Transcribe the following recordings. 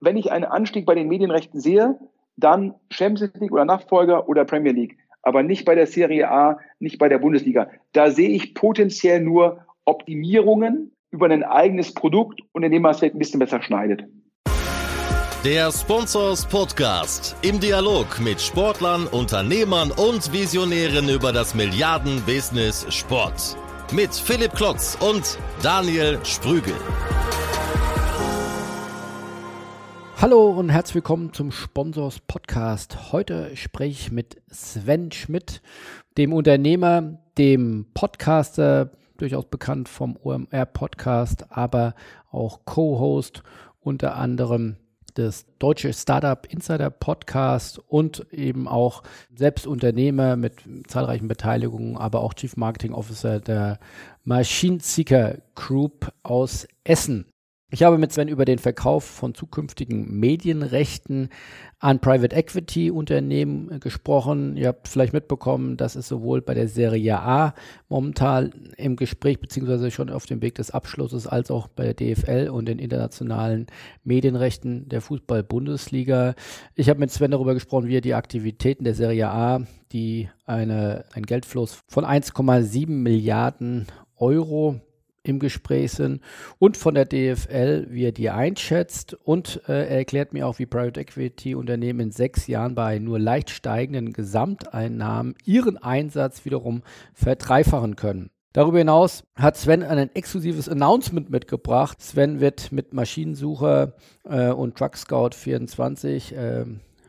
wenn ich einen Anstieg bei den Medienrechten sehe, dann Champions League oder Nachfolger oder Premier League, aber nicht bei der Serie A, nicht bei der Bundesliga. Da sehe ich potenziell nur Optimierungen über ein eigenes Produkt und indem man es vielleicht ein bisschen besser schneidet. Der Sponsors Podcast im Dialog mit Sportlern, Unternehmern und Visionären über das Milliarden-Business Sport. Mit Philipp Klotz und Daniel Sprügel. Hallo und herzlich willkommen zum Sponsors Podcast. Heute spreche ich mit Sven Schmidt, dem Unternehmer, dem Podcaster, durchaus bekannt vom OMR Podcast, aber auch Co-Host unter anderem des Deutsche Startup Insider Podcast und eben auch selbst Unternehmer mit zahlreichen Beteiligungen, aber auch Chief Marketing Officer der Machine Seeker Group aus Essen. Ich habe mit Sven über den Verkauf von zukünftigen Medienrechten an Private Equity Unternehmen gesprochen. Ihr habt vielleicht mitbekommen, dass es sowohl bei der Serie A momentan im Gespräch beziehungsweise schon auf dem Weg des Abschlusses als auch bei der DFL und den internationalen Medienrechten der Fußball-Bundesliga. Ich habe mit Sven darüber gesprochen, wie er die Aktivitäten der Serie A, die eine, ein Geldfluss von 1,7 Milliarden Euro im Gespräch sind und von der DFL, wie er die einschätzt. Und äh, er erklärt mir auch, wie Private Equity Unternehmen in sechs Jahren bei nur leicht steigenden Gesamteinnahmen ihren Einsatz wiederum verdreifachen können. Darüber hinaus hat Sven ein exklusives Announcement mitgebracht. Sven wird mit Maschinensucher äh, und Truck Scout 24 äh,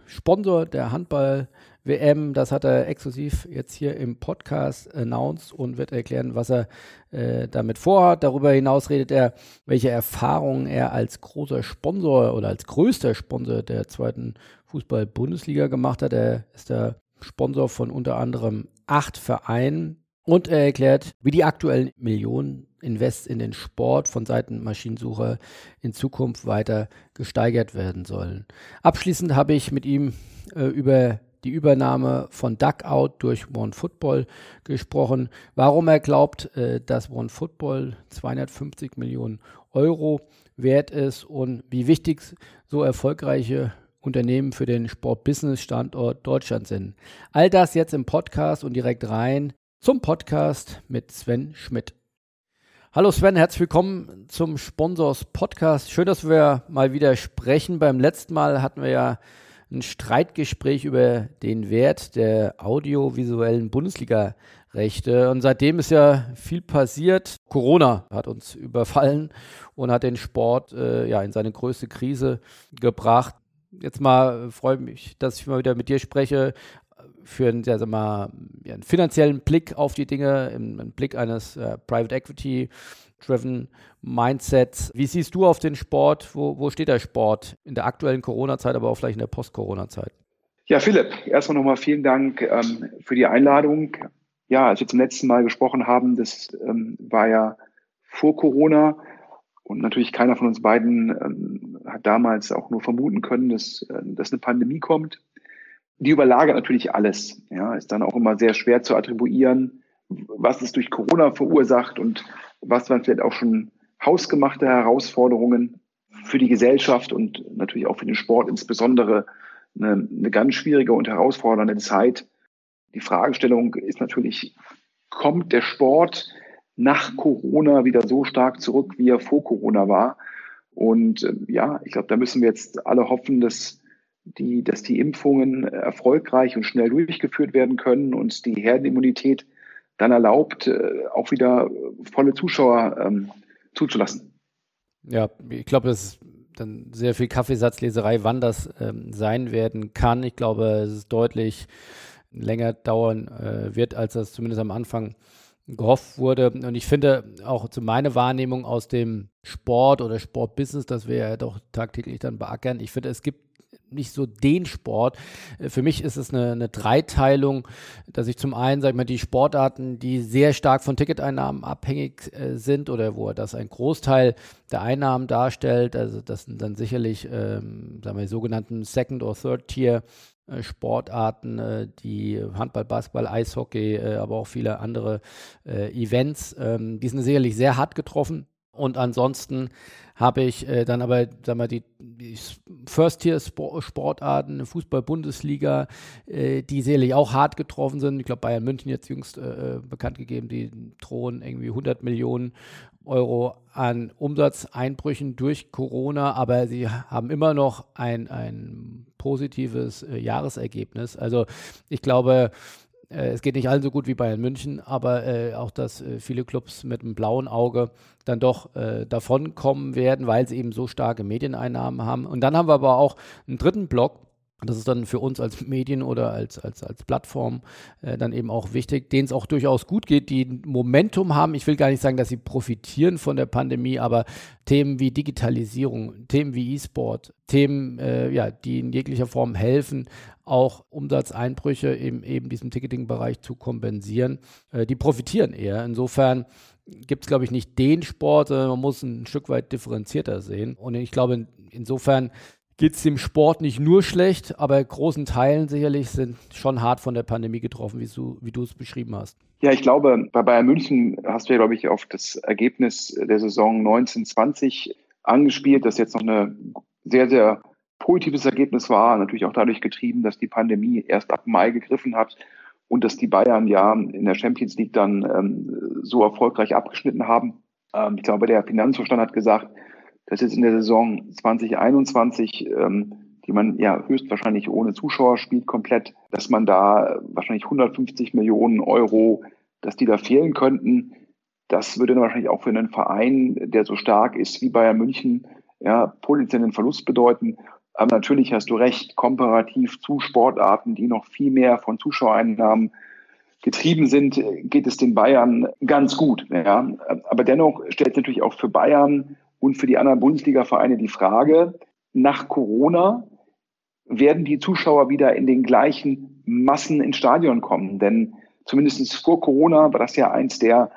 Sponsor der Handball WM. Das hat er exklusiv jetzt hier im Podcast announced und wird erklären, was er äh, damit vorhat. Darüber hinaus redet er, welche Erfahrungen er als großer Sponsor oder als größter Sponsor der zweiten Fußball-Bundesliga gemacht hat. Er ist der Sponsor von unter anderem acht Vereinen. Und er erklärt, wie die aktuellen Millionen Invest in den Sport von Seiten Maschinensucher in Zukunft weiter gesteigert werden sollen. Abschließend habe ich mit ihm äh, über die Übernahme von Duckout durch OneFootball gesprochen, warum er glaubt, äh, dass OneFootball 250 Millionen Euro wert ist und wie wichtig so erfolgreiche Unternehmen für den Sport-Business-Standort Deutschland sind. All das jetzt im Podcast und direkt rein zum Podcast mit Sven Schmidt. Hallo Sven, herzlich willkommen zum Sponsors Podcast. Schön, dass wir mal wieder sprechen. Beim letzten Mal hatten wir ja ein Streitgespräch über den Wert der audiovisuellen Bundesliga-Rechte. Und seitdem ist ja viel passiert. Corona hat uns überfallen und hat den Sport äh, ja in seine größte Krise gebracht. Jetzt mal freue mich, dass ich mal wieder mit dir spreche für einen, ja, mal, ja, einen finanziellen Blick auf die Dinge, einen Blick eines äh, Private Equity Driven Mindset. Wie siehst du auf den Sport? Wo, wo steht der Sport in der aktuellen Corona-Zeit, aber auch vielleicht in der Post-Corona-Zeit? Ja, Philipp, erstmal nochmal vielen Dank ähm, für die Einladung. Ja, als wir zum letzten Mal gesprochen haben, das ähm, war ja vor Corona und natürlich keiner von uns beiden ähm, hat damals auch nur vermuten können, dass, äh, dass eine Pandemie kommt. Die überlagert natürlich alles. Ja, ist dann auch immer sehr schwer zu attribuieren, was ist durch Corona verursacht und was waren vielleicht auch schon hausgemachte Herausforderungen für die Gesellschaft und natürlich auch für den Sport insbesondere eine, eine ganz schwierige und herausfordernde Zeit. Die Fragestellung ist natürlich, kommt der Sport nach Corona wieder so stark zurück, wie er vor Corona war? Und äh, ja, ich glaube, da müssen wir jetzt alle hoffen, dass die, dass die Impfungen erfolgreich und schnell durchgeführt werden können und die Herdenimmunität dann erlaubt, äh, auch wieder volle Zuschauer ähm, zuzulassen. Ja, ich glaube, das ist dann sehr viel Kaffeesatzleserei, wann das ähm, sein werden kann. Ich glaube, es ist deutlich länger dauern äh, wird, als das zumindest am Anfang gehofft wurde. Und ich finde auch zu meiner Wahrnehmung aus dem Sport oder Sportbusiness, das wir ja doch tagtäglich dann beackern, ich finde, es gibt nicht so den Sport. Äh, für mich ist es eine, eine Dreiteilung, dass ich zum einen, sag ich mal, die Sportarten, die sehr stark von Ticketeinnahmen abhängig äh, sind oder wo das ein Großteil der Einnahmen darstellt, also das sind dann sicherlich, ähm, sagen wir, die sogenannten Second- or Third-Tier äh, Sportarten, äh, die Handball, Basketball, Eishockey, aber auch viele andere Events, ähm, die sind sicherlich sehr hart getroffen Und ansonsten habe ich äh, dann aber sag mal, die, die First-Tier-Sportarten, Fußball-Bundesliga, äh, die sicherlich auch hart getroffen sind. Ich glaube, Bayern München jetzt jüngst äh, äh bekannt gegeben, die drohen irgendwie 100 Millionen Euro an Umsatzeinbrüchen durch Corona, aber sie haben immer noch ein, ein positives äh, Jahresergebnis. Also ich glaube, es geht nicht allen so gut wie Bayern München, aber äh, auch, dass äh, viele Clubs mit einem blauen Auge dann doch äh, davonkommen werden, weil sie eben so starke Medieneinnahmen haben. Und dann haben wir aber auch einen dritten Block, das ist dann für uns als Medien oder als, als, als Plattform äh, dann eben auch wichtig, denen es auch durchaus gut geht, die Momentum haben. Ich will gar nicht sagen, dass sie profitieren von der Pandemie, aber Themen wie Digitalisierung, Themen wie E-Sport, Themen, äh, ja, die in jeglicher Form helfen, auch Umsatzeinbrüche im eben diesem Ticketing-Bereich zu kompensieren, äh, die profitieren eher. Insofern gibt es, glaube ich, nicht den Sport, sondern man muss ein Stück weit differenzierter sehen. Und ich glaube, insofern geht es dem Sport nicht nur schlecht, aber großen Teilen sicherlich sind schon hart von der Pandemie getroffen, wie du, wie du es beschrieben hast. Ja, ich glaube, bei Bayern München hast du ja, glaube ich, auf das Ergebnis der Saison 1920 angespielt, das jetzt noch ein sehr, sehr positives Ergebnis war, natürlich auch dadurch getrieben, dass die Pandemie erst ab Mai gegriffen hat und dass die Bayern ja in der Champions League dann ähm, so erfolgreich abgeschnitten haben. Ähm, ich glaube, der Finanzvorstand hat gesagt, dass jetzt in der Saison 2021, ähm, die man ja höchstwahrscheinlich ohne Zuschauer spielt, komplett, dass man da wahrscheinlich 150 Millionen Euro, dass die da fehlen könnten. Das würde dann wahrscheinlich auch für einen Verein, der so stark ist wie Bayern München, ja, potenziellen Verlust bedeuten. Aber natürlich hast du recht, komparativ zu Sportarten, die noch viel mehr von Zuschauereinnahmen getrieben sind, geht es den Bayern ganz gut. Ja. Aber dennoch stellt es natürlich auch für Bayern und für die anderen Bundesliga-Vereine die Frage, nach Corona werden die Zuschauer wieder in den gleichen Massen ins Stadion kommen? Denn zumindest vor Corona war das ja eins der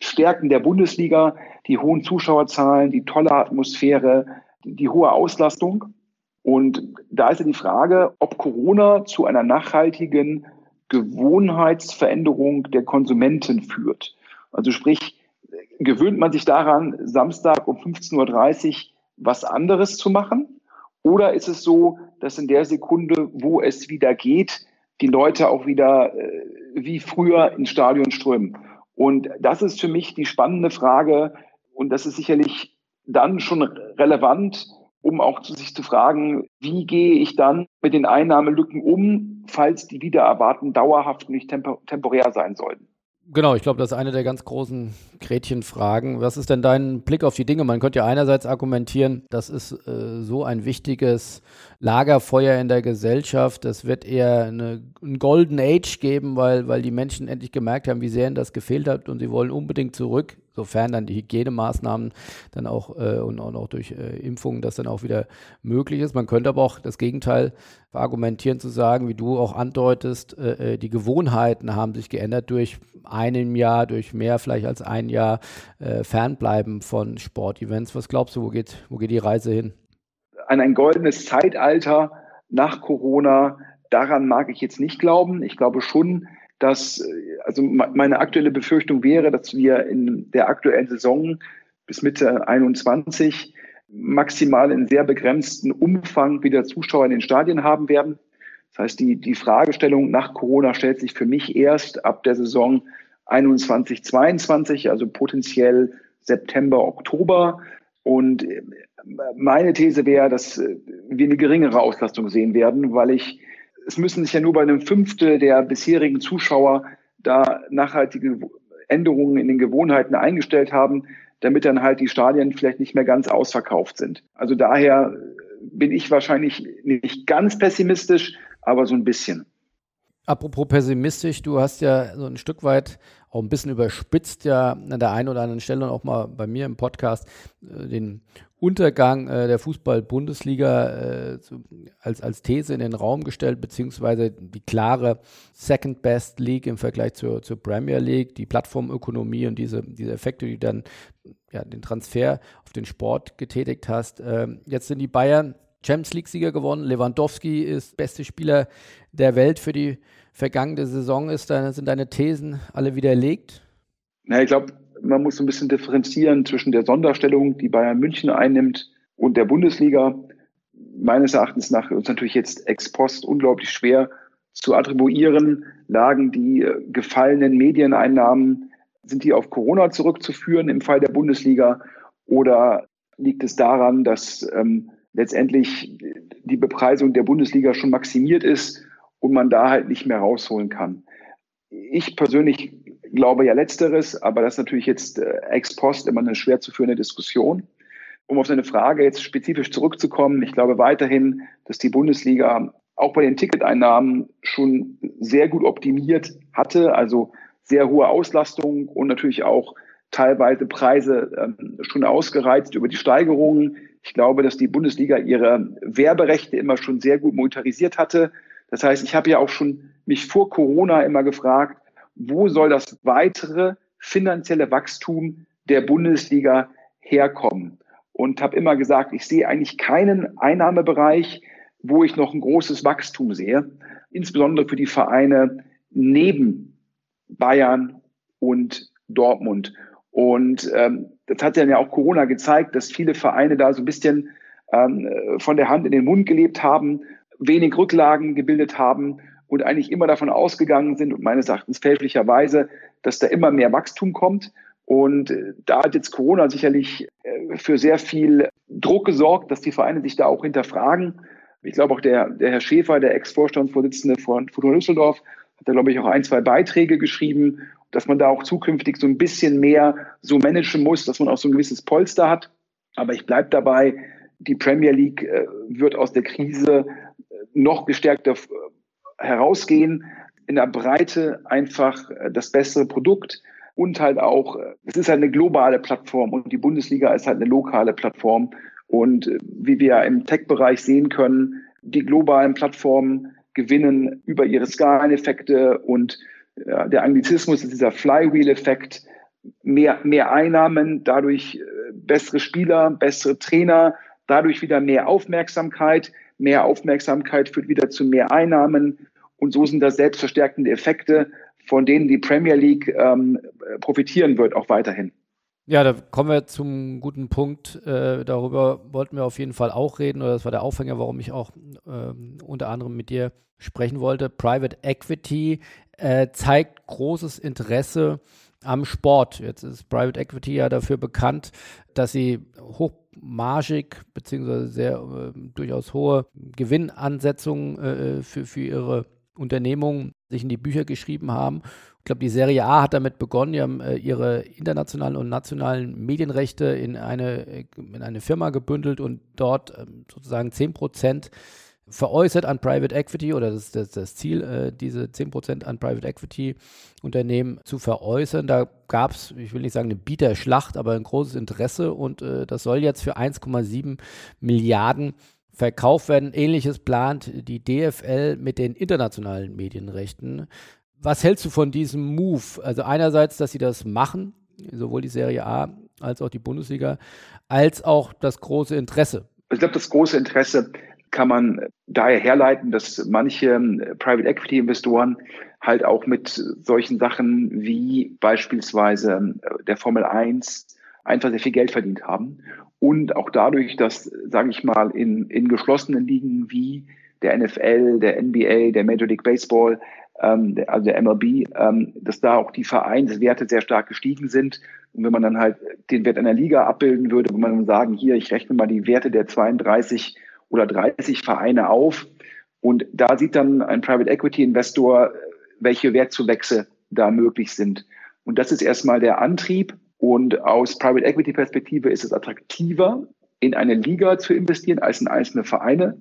Stärken der Bundesliga, die hohen Zuschauerzahlen, die tolle Atmosphäre, die hohe Auslastung. Und da ist ja die Frage, ob Corona zu einer nachhaltigen Gewohnheitsveränderung der Konsumenten führt. Also sprich, gewöhnt man sich daran, Samstag um 15.30 Uhr was anderes zu machen? Oder ist es so, dass in der Sekunde, wo es wieder geht, die Leute auch wieder äh, wie früher ins Stadion strömen? Und das ist für mich die spannende Frage. Und das ist sicherlich dann schon relevant, um auch zu sich zu fragen, wie gehe ich dann mit den Einnahmelücken um, falls die wieder erwarten dauerhaft nicht tempor temporär sein sollten. Genau, ich glaube, das ist eine der ganz großen Gretchenfragen. Was ist denn dein Blick auf die Dinge? Man könnte ja einerseits argumentieren, das ist äh, so ein wichtiges Lagerfeuer in der Gesellschaft. Es wird eher eine, ein Golden Age geben, weil, weil die Menschen endlich gemerkt haben, wie sehr ihnen das gefehlt hat und sie wollen unbedingt zurück sofern dann die Hygienemaßnahmen dann auch äh, und auch durch äh, Impfungen das dann auch wieder möglich ist. Man könnte aber auch das Gegenteil argumentieren zu sagen, wie du auch andeutest, äh, äh die Gewohnheiten haben sich geändert durch einem Jahr, durch mehr vielleicht als ein Jahr äh, Fernbleiben von Sportevents. Was glaubst du, wo geht, wo geht die Reise hin? An ein goldenes Zeitalter nach Corona, daran mag ich jetzt nicht glauben. Ich glaube schon, dass, also meine aktuelle Befürchtung wäre, dass wir in der aktuellen Saison bis Mitte 21 maximal in sehr begrenzten Umfang wieder Zuschauer in den Stadien haben werden. Das heißt, die, die Fragestellung nach Corona stellt sich für mich erst ab der Saison 21, 22, also potenziell September, Oktober. Und meine These wäre, dass wir eine geringere Auslastung sehen werden, weil ich es müssen sich ja nur bei einem Fünftel der bisherigen Zuschauer da nachhaltige Änderungen in den Gewohnheiten eingestellt haben, damit dann halt die Stadien vielleicht nicht mehr ganz ausverkauft sind. Also daher bin ich wahrscheinlich nicht ganz pessimistisch, aber so ein bisschen. Apropos pessimistisch, du hast ja so ein Stück weit auch ein bisschen überspitzt ja an der einen oder anderen Stelle und auch mal bei mir im Podcast äh, den Untergang äh, der Fußball-Bundesliga äh, als, als These in den Raum gestellt, beziehungsweise die klare Second Best League im Vergleich zur, zur Premier League, die Plattformökonomie und diese, diese Effekte, die dann ja, den Transfer auf den Sport getätigt hast. Ähm, jetzt sind die Bayern Champions League-Sieger gewonnen. Lewandowski ist beste Spieler der Welt für die vergangene Saison. Ist da, sind deine Thesen alle widerlegt? Na, ich glaube, man muss so ein bisschen differenzieren zwischen der Sonderstellung, die Bayern München einnimmt, und der Bundesliga. Meines Erachtens nach uns natürlich jetzt ex post unglaublich schwer zu attribuieren. Lagen die äh, gefallenen Medieneinnahmen, sind die auf Corona zurückzuführen im Fall der Bundesliga oder liegt es daran, dass ähm, letztendlich die Bepreisung der Bundesliga schon maximiert ist und man da halt nicht mehr rausholen kann? Ich persönlich glaube ja letzteres, aber das ist natürlich jetzt äh, ex post immer eine schwer zu führende Diskussion. Um auf seine Frage jetzt spezifisch zurückzukommen, ich glaube weiterhin, dass die Bundesliga auch bei den Ticketeinnahmen schon sehr gut optimiert hatte, also sehr hohe Auslastung und natürlich auch teilweise Preise ähm, schon ausgereizt über die Steigerungen. Ich glaube, dass die Bundesliga ihre Werberechte immer schon sehr gut monetarisiert hatte. Das heißt, ich habe ja auch schon mich vor Corona immer gefragt, wo soll das weitere finanzielle Wachstum der Bundesliga herkommen? Und habe immer gesagt, ich sehe eigentlich keinen Einnahmebereich, wo ich noch ein großes Wachstum sehe, insbesondere für die Vereine neben Bayern und Dortmund. Und ähm, das hat ja auch Corona gezeigt, dass viele Vereine da so ein bisschen ähm, von der Hand in den Mund gelebt haben, wenig Rücklagen gebildet haben und eigentlich immer davon ausgegangen sind und meines Erachtens fälschlicherweise, dass da immer mehr Wachstum kommt. Und äh, da hat jetzt Corona sicherlich äh, für sehr viel Druck gesorgt, dass die Vereine sich da auch hinterfragen. Ich glaube auch der, der Herr Schäfer, der Ex-Vorstandsvorsitzende von Fortuna Düsseldorf, hat da, glaube ich, auch ein, zwei Beiträge geschrieben, dass man da auch zukünftig so ein bisschen mehr so managen muss, dass man auch so ein gewisses Polster hat. Aber ich bleibe dabei, die Premier League äh, wird aus der Krise noch gestärkter herausgehen, in der Breite einfach äh, das bessere Produkt und halt auch, äh, es ist halt eine globale Plattform und die Bundesliga ist halt eine lokale Plattform. Und äh, wie wir im Tech-Bereich sehen können, die globalen Plattformen gewinnen über ihre Skaleneffekte und der Anglizismus ist dieser Flywheel-Effekt, mehr, mehr Einnahmen, dadurch bessere Spieler, bessere Trainer, dadurch wieder mehr Aufmerksamkeit. Mehr Aufmerksamkeit führt wieder zu mehr Einnahmen und so sind das selbstverstärkende Effekte, von denen die Premier League ähm, profitieren wird, auch weiterhin. Ja, da kommen wir zum guten Punkt. Äh, darüber wollten wir auf jeden Fall auch reden, oder das war der Aufhänger, warum ich auch äh, unter anderem mit dir sprechen wollte. Private Equity äh, zeigt großes Interesse am Sport. Jetzt ist Private Equity ja dafür bekannt, dass sie hochmargig bzw. sehr äh, durchaus hohe Gewinnansetzungen äh, für, für ihre Unternehmungen sich in die Bücher geschrieben haben. Ich glaube, die Serie A hat damit begonnen. Die haben äh, ihre internationalen und nationalen Medienrechte in eine, äh, in eine Firma gebündelt und dort ähm, sozusagen 10 Prozent veräußert an Private Equity oder das ist das, das, Ziel, äh, diese 10% an Private Equity Unternehmen zu veräußern. Da gab es, ich will nicht sagen eine Bieterschlacht, aber ein großes Interesse und äh, das soll jetzt für 1,7 Milliarden verkauft werden. Ähnliches plant die DFL mit den internationalen Medienrechten. Was hältst du von diesem Move? Also einerseits, dass sie das machen, sowohl die Serie A als auch die Bundesliga, als auch das große Interesse. Ich glaube, das große Interesse kann man daher herleiten, dass manche Private Equity Investoren halt auch mit solchen Sachen wie beispielsweise der Formel 1 einfach sehr viel Geld verdient haben und auch dadurch, dass, sage ich mal, in, in geschlossenen Ligen wie der NFL, der NBA, der Major League Baseball, ähm, der, also der MLB, ähm, dass da auch die Vereinswerte sehr stark gestiegen sind. Und wenn man dann halt den Wert einer Liga abbilden würde, würde man sagen, hier, ich rechne mal die Werte der 32 oder 30 Vereine auf. Und da sieht dann ein Private Equity Investor, welche Wertzuwächse da möglich sind. Und das ist erstmal der Antrieb. Und aus Private Equity Perspektive ist es attraktiver, in eine Liga zu investieren als in einzelne Vereine.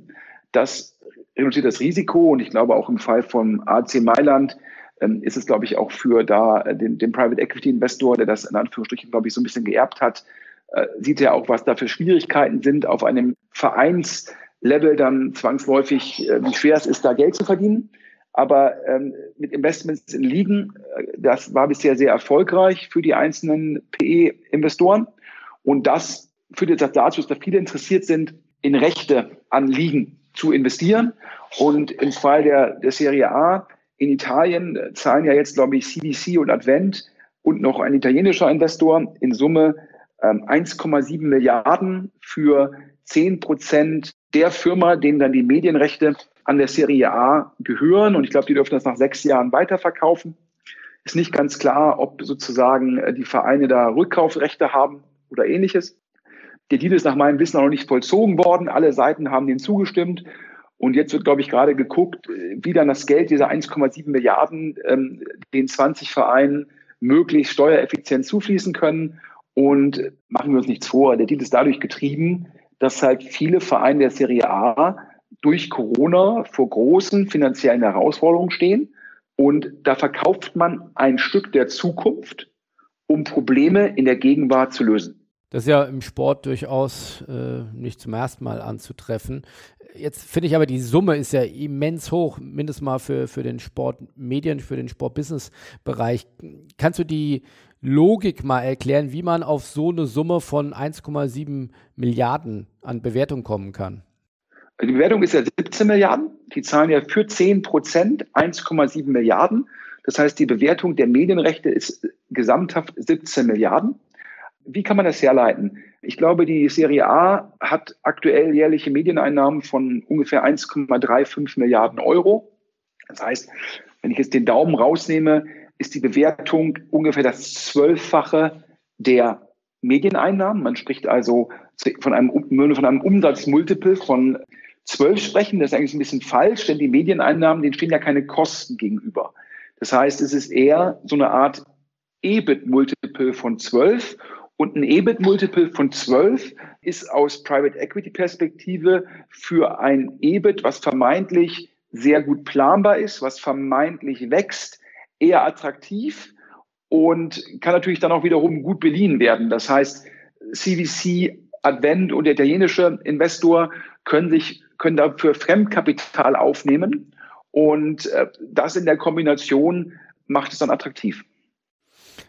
Das reduziert das Risiko und ich glaube auch im Fall von AC Mailand ähm, ist es, glaube ich, auch für da äh, den, den Private Equity Investor, der das in Anführungsstrichen, glaube ich, so ein bisschen geerbt hat, äh, sieht er auch, was da für Schwierigkeiten sind, auf einem Vereinslevel dann zwangsläufig, äh, wie schwer es ist, da Geld zu verdienen. Aber ähm, mit Investments in Ligen, äh, das war bisher sehr erfolgreich für die einzelnen PE-Investoren. Und das führt jetzt dazu, dass da viele interessiert sind, in Rechte an Ligen zu investieren. Und im Fall der, der Serie A in Italien zahlen ja jetzt, glaube ich, CDC und Advent und noch ein italienischer Investor in Summe 1,7 ähm, Milliarden für 10 Prozent der Firma, denen dann die Medienrechte an der Serie A gehören. Und ich glaube, die dürfen das nach sechs Jahren weiterverkaufen. Ist nicht ganz klar, ob sozusagen äh, die Vereine da Rückkaufrechte haben oder ähnliches. Der Deal ist nach meinem Wissen auch noch nicht vollzogen worden. Alle Seiten haben dem zugestimmt. Und jetzt wird, glaube ich, gerade geguckt, äh, wie dann das Geld dieser 1,7 Milliarden ähm, den 20 Vereinen möglichst steuereffizient zufließen können. Und machen wir uns nichts vor, der Deal ist dadurch getrieben, dass halt viele Vereine der Serie A durch Corona vor großen finanziellen Herausforderungen stehen. Und da verkauft man ein Stück der Zukunft, um Probleme in der Gegenwart zu lösen. Das ist ja im Sport durchaus äh, nicht zum ersten Mal anzutreffen. Jetzt finde ich aber, die Summe ist ja immens hoch, mindestens mal für, für den Sportmedien, für den Sportbusiness-Bereich. Kannst du die Logik mal erklären, wie man auf so eine Summe von 1,7 Milliarden an Bewertung kommen kann? Die Bewertung ist ja 17 Milliarden. Die zahlen ja für 10 Prozent 1,7 Milliarden. Das heißt, die Bewertung der Medienrechte ist gesamthaft 17 Milliarden. Wie kann man das herleiten? Ich glaube, die Serie A hat aktuell jährliche Medieneinnahmen von ungefähr 1,35 Milliarden Euro. Das heißt, wenn ich jetzt den Daumen rausnehme, ist die Bewertung ungefähr das Zwölffache der Medieneinnahmen. Man spricht also von einem, von einem Umsatzmultiple von zwölf sprechen. Das ist eigentlich ein bisschen falsch, denn die Medieneinnahmen, denen stehen ja keine Kosten gegenüber. Das heißt, es ist eher so eine Art EBIT-Multiple von zwölf. Und ein EBIT-Multiple von zwölf ist aus Private Equity Perspektive für ein EBIT, was vermeintlich sehr gut planbar ist, was vermeintlich wächst, eher attraktiv und kann natürlich dann auch wiederum gut beliehen werden. Das heißt, CVC, Advent und der italienische Investor können sich können dafür Fremdkapital aufnehmen und äh, das in der Kombination macht es dann attraktiv.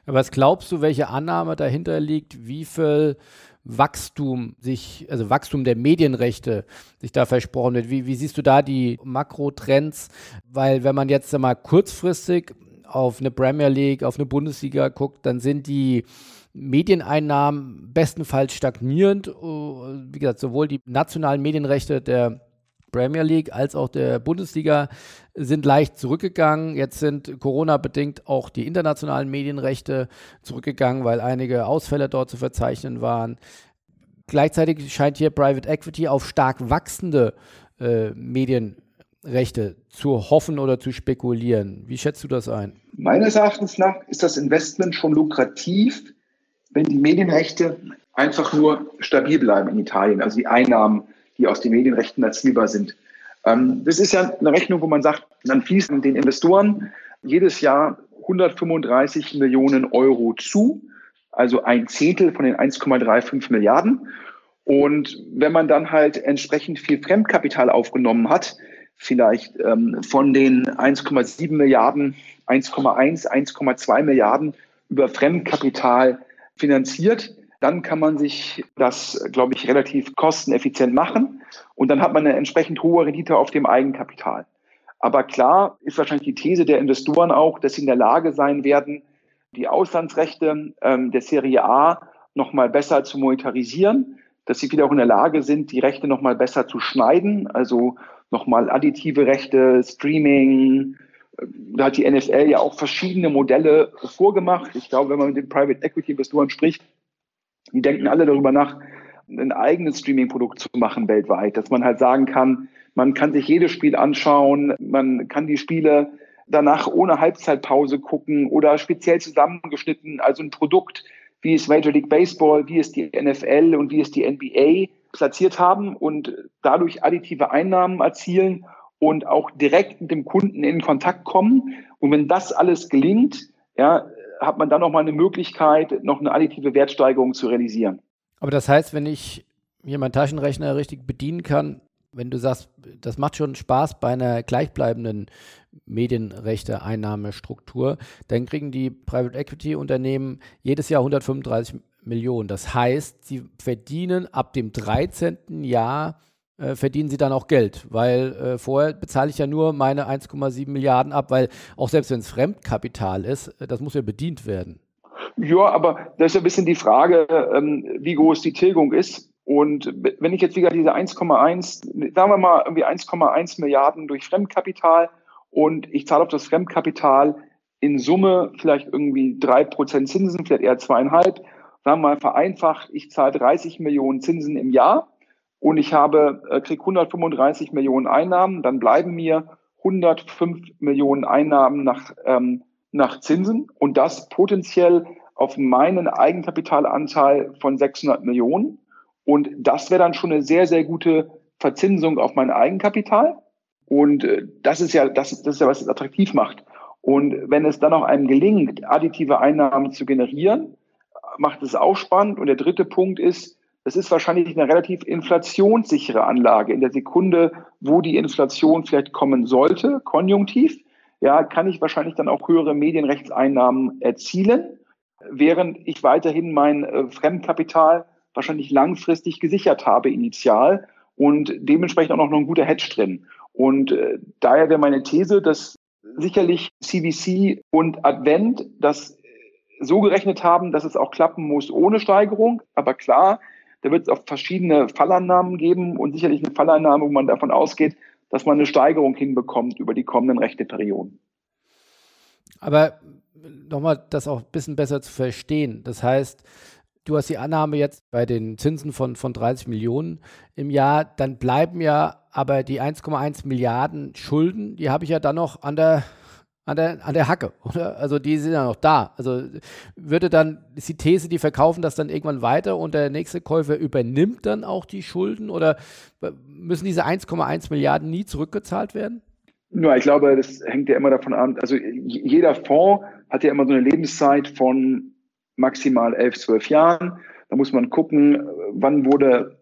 Was glaubst du, welche Annahme dahinter liegt, wie viel Wachstum sich, also Wachstum der Medienrechte sich da versprochen wird? Wie, wie siehst du da die Makrotrends? Weil wenn man jetzt mal kurzfristig auf eine Premier League, auf eine Bundesliga guckt, dann sind die Medieneinnahmen bestenfalls stagnierend. Oh, wie gesagt, sowohl die nationalen Medienrechte der Premier League als auch der Bundesliga sind leicht zurückgegangen. Jetzt sind Corona-bedingt auch die internationalen Medienrechte zurückgegangen, weil einige Ausfälle dort zu verzeichnen waren. Gleichzeitig scheint hier Private Equity auf stark wachsende äh, Medienrechte zu hoffen oder zu spekulieren. Wie schätzt du das ein? Meines Erachtens nach ist das Investment schon lukrativ, wenn die Medienrechte einfach nur stabil bleiben in Italien, also die Einnahmen die aus den Medienrechten erzielbar sind. Ähm, das ist ja eine Rechnung, wo man sagt, dann fließen den Investoren jedes Jahr 135 Millionen Euro zu, also ein Zehntel von den 1,35 Milliarden. Und wenn man dann halt entsprechend viel Fremdkapital aufgenommen hat, vielleicht ähm, von den 1,7 Milliarden 1,1, 1,2 Milliarden über Fremdkapital finanziert, dann kann man sich das, glaube ich, relativ kosteneffizient machen und dann hat man eine entsprechend hohe Rendite auf dem Eigenkapital. Aber klar ist wahrscheinlich die These der Investoren auch, dass sie in der Lage sein werden, die Auslandsrechte ähm, der Serie A nochmal besser zu monetarisieren, dass sie wieder auch in der Lage sind, die Rechte nochmal besser zu schneiden, also nochmal additive Rechte, Streaming. Da hat die NFL ja auch verschiedene Modelle vorgemacht. Ich glaube, wenn man mit den Private Equity Investoren spricht, die denken alle darüber nach, ein eigenes Streaming-Produkt zu machen weltweit, dass man halt sagen kann, man kann sich jedes Spiel anschauen, man kann die Spiele danach ohne Halbzeitpause gucken oder speziell zusammengeschnitten, also ein Produkt, wie es Major League Baseball, wie es die NFL und wie es die NBA platziert haben und dadurch additive Einnahmen erzielen und auch direkt mit dem Kunden in Kontakt kommen. Und wenn das alles gelingt, ja, hat man dann noch mal eine Möglichkeit, noch eine additive Wertsteigerung zu realisieren. Aber das heißt, wenn ich hier meinen Taschenrechner richtig bedienen kann, wenn du sagst, das macht schon Spaß bei einer gleichbleibenden Medienrechte-Einnahmestruktur, dann kriegen die Private Equity Unternehmen jedes Jahr 135 Millionen. Das heißt, sie verdienen ab dem 13. Jahr äh, verdienen sie dann auch Geld, weil äh, vorher bezahle ich ja nur meine 1,7 Milliarden ab, weil auch selbst wenn es Fremdkapital ist, äh, das muss ja bedient werden. Ja, aber das ist ein bisschen die Frage, ähm, wie groß die Tilgung ist. Und wenn ich jetzt wieder diese 1,1, sagen wir mal irgendwie 1,1 Milliarden durch Fremdkapital und ich zahle auf das Fremdkapital in Summe vielleicht irgendwie drei Prozent Zinsen, vielleicht eher zweieinhalb, sagen wir mal vereinfacht, ich zahle 30 Millionen Zinsen im Jahr und ich habe, äh, kriege 135 Millionen Einnahmen, dann bleiben mir 105 Millionen Einnahmen nach, ähm, nach Zinsen und das potenziell auf meinen Eigenkapitalanteil von 600 Millionen. Und das wäre dann schon eine sehr, sehr gute Verzinsung auf mein Eigenkapital. Und äh, das ist ja, das, das ist ja, was es attraktiv macht. Und wenn es dann auch einem gelingt, additive Einnahmen zu generieren, macht es auch spannend. Und der dritte Punkt ist, es ist wahrscheinlich eine relativ inflationssichere Anlage. In der Sekunde, wo die Inflation vielleicht kommen sollte, konjunktiv, ja, kann ich wahrscheinlich dann auch höhere Medienrechtseinnahmen erzielen, während ich weiterhin mein äh, Fremdkapital wahrscheinlich langfristig gesichert habe, initial, und dementsprechend auch noch ein guter Hedge drin. Und äh, daher wäre meine These, dass sicherlich CVC und Advent das so gerechnet haben, dass es auch klappen muss ohne Steigerung. Aber klar, da wird es auch verschiedene Fallannahmen geben und sicherlich eine Fallannahme, wo man davon ausgeht, dass man eine Steigerung hinbekommt über die kommenden Rechteperioden. Aber nochmal das auch ein bisschen besser zu verstehen. Das heißt, du hast die Annahme jetzt bei den Zinsen von, von 30 Millionen im Jahr, dann bleiben ja aber die 1,1 Milliarden Schulden, die habe ich ja dann noch an der an der, an der Hacke, oder? Also die sind ja noch da. Also würde dann, ist die These, die verkaufen das dann irgendwann weiter und der nächste Käufer übernimmt dann auch die Schulden oder müssen diese 1,1 Milliarden nie zurückgezahlt werden? Ja, ich glaube, das hängt ja immer davon an. Also jeder Fonds hat ja immer so eine Lebenszeit von maximal elf, zwölf Jahren. Da muss man gucken, wann wurde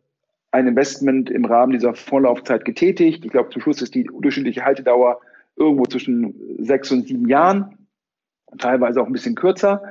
ein Investment im Rahmen dieser Vorlaufzeit getätigt. Ich glaube, zum Schluss ist die durchschnittliche Haltedauer irgendwo zwischen sechs und sieben Jahren, teilweise auch ein bisschen kürzer.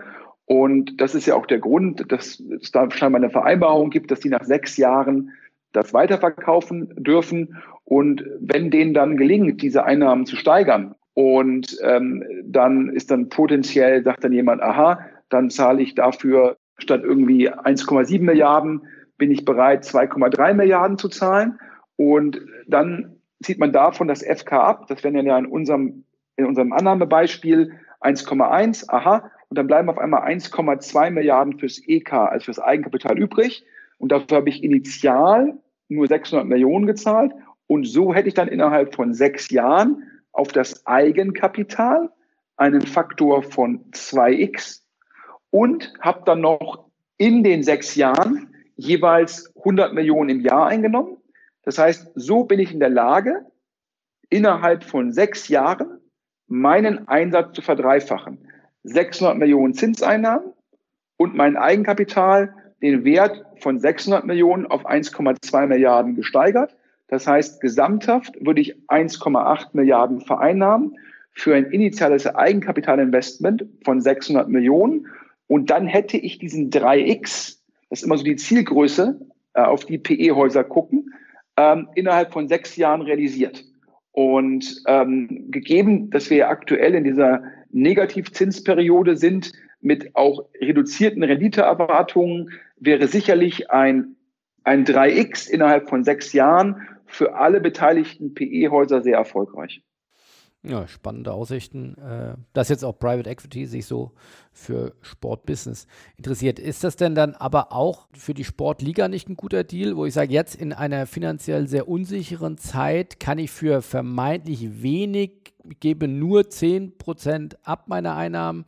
Und das ist ja auch der Grund, dass es da scheinbar eine Vereinbarung gibt, dass die nach sechs Jahren das weiterverkaufen dürfen. Und wenn denen dann gelingt, diese Einnahmen zu steigern, und ähm, dann ist dann potenziell, sagt dann jemand, aha, dann zahle ich dafür statt irgendwie 1,7 Milliarden, bin ich bereit, 2,3 Milliarden zu zahlen. Und dann zieht man davon das FK ab. Das wären ja in unserem, in unserem Annahmebeispiel 1,1, aha. Und dann bleiben auf einmal 1,2 Milliarden fürs EK, also fürs Eigenkapital übrig. Und dafür habe ich initial nur 600 Millionen gezahlt. Und so hätte ich dann innerhalb von sechs Jahren auf das Eigenkapital einen Faktor von 2x und habe dann noch in den sechs Jahren jeweils 100 Millionen im Jahr eingenommen. Das heißt, so bin ich in der Lage, innerhalb von sechs Jahren meinen Einsatz zu verdreifachen. 600 Millionen Zinseinnahmen und mein Eigenkapital den Wert von 600 Millionen auf 1,2 Milliarden gesteigert. Das heißt, gesamthaft würde ich 1,8 Milliarden vereinnahmen für ein initiales Eigenkapitalinvestment von 600 Millionen. Und dann hätte ich diesen 3x, das ist immer so die Zielgröße, äh, auf die PE-Häuser gucken, ähm, innerhalb von sechs Jahren realisiert. Und ähm, gegeben, dass wir aktuell in dieser Negativzinsperiode sind, mit auch reduzierten Renditeerwartungen, wäre sicherlich ein, ein 3x innerhalb von sechs Jahren für alle beteiligten PE-Häuser sehr erfolgreich. Ja, spannende Aussichten. Äh, dass jetzt auch Private Equity sich so für Sportbusiness interessiert. Ist das denn dann aber auch für die Sportliga nicht ein guter Deal, wo ich sage, jetzt in einer finanziell sehr unsicheren Zeit kann ich für vermeintlich wenig, gebe nur 10% ab meiner Einnahmen,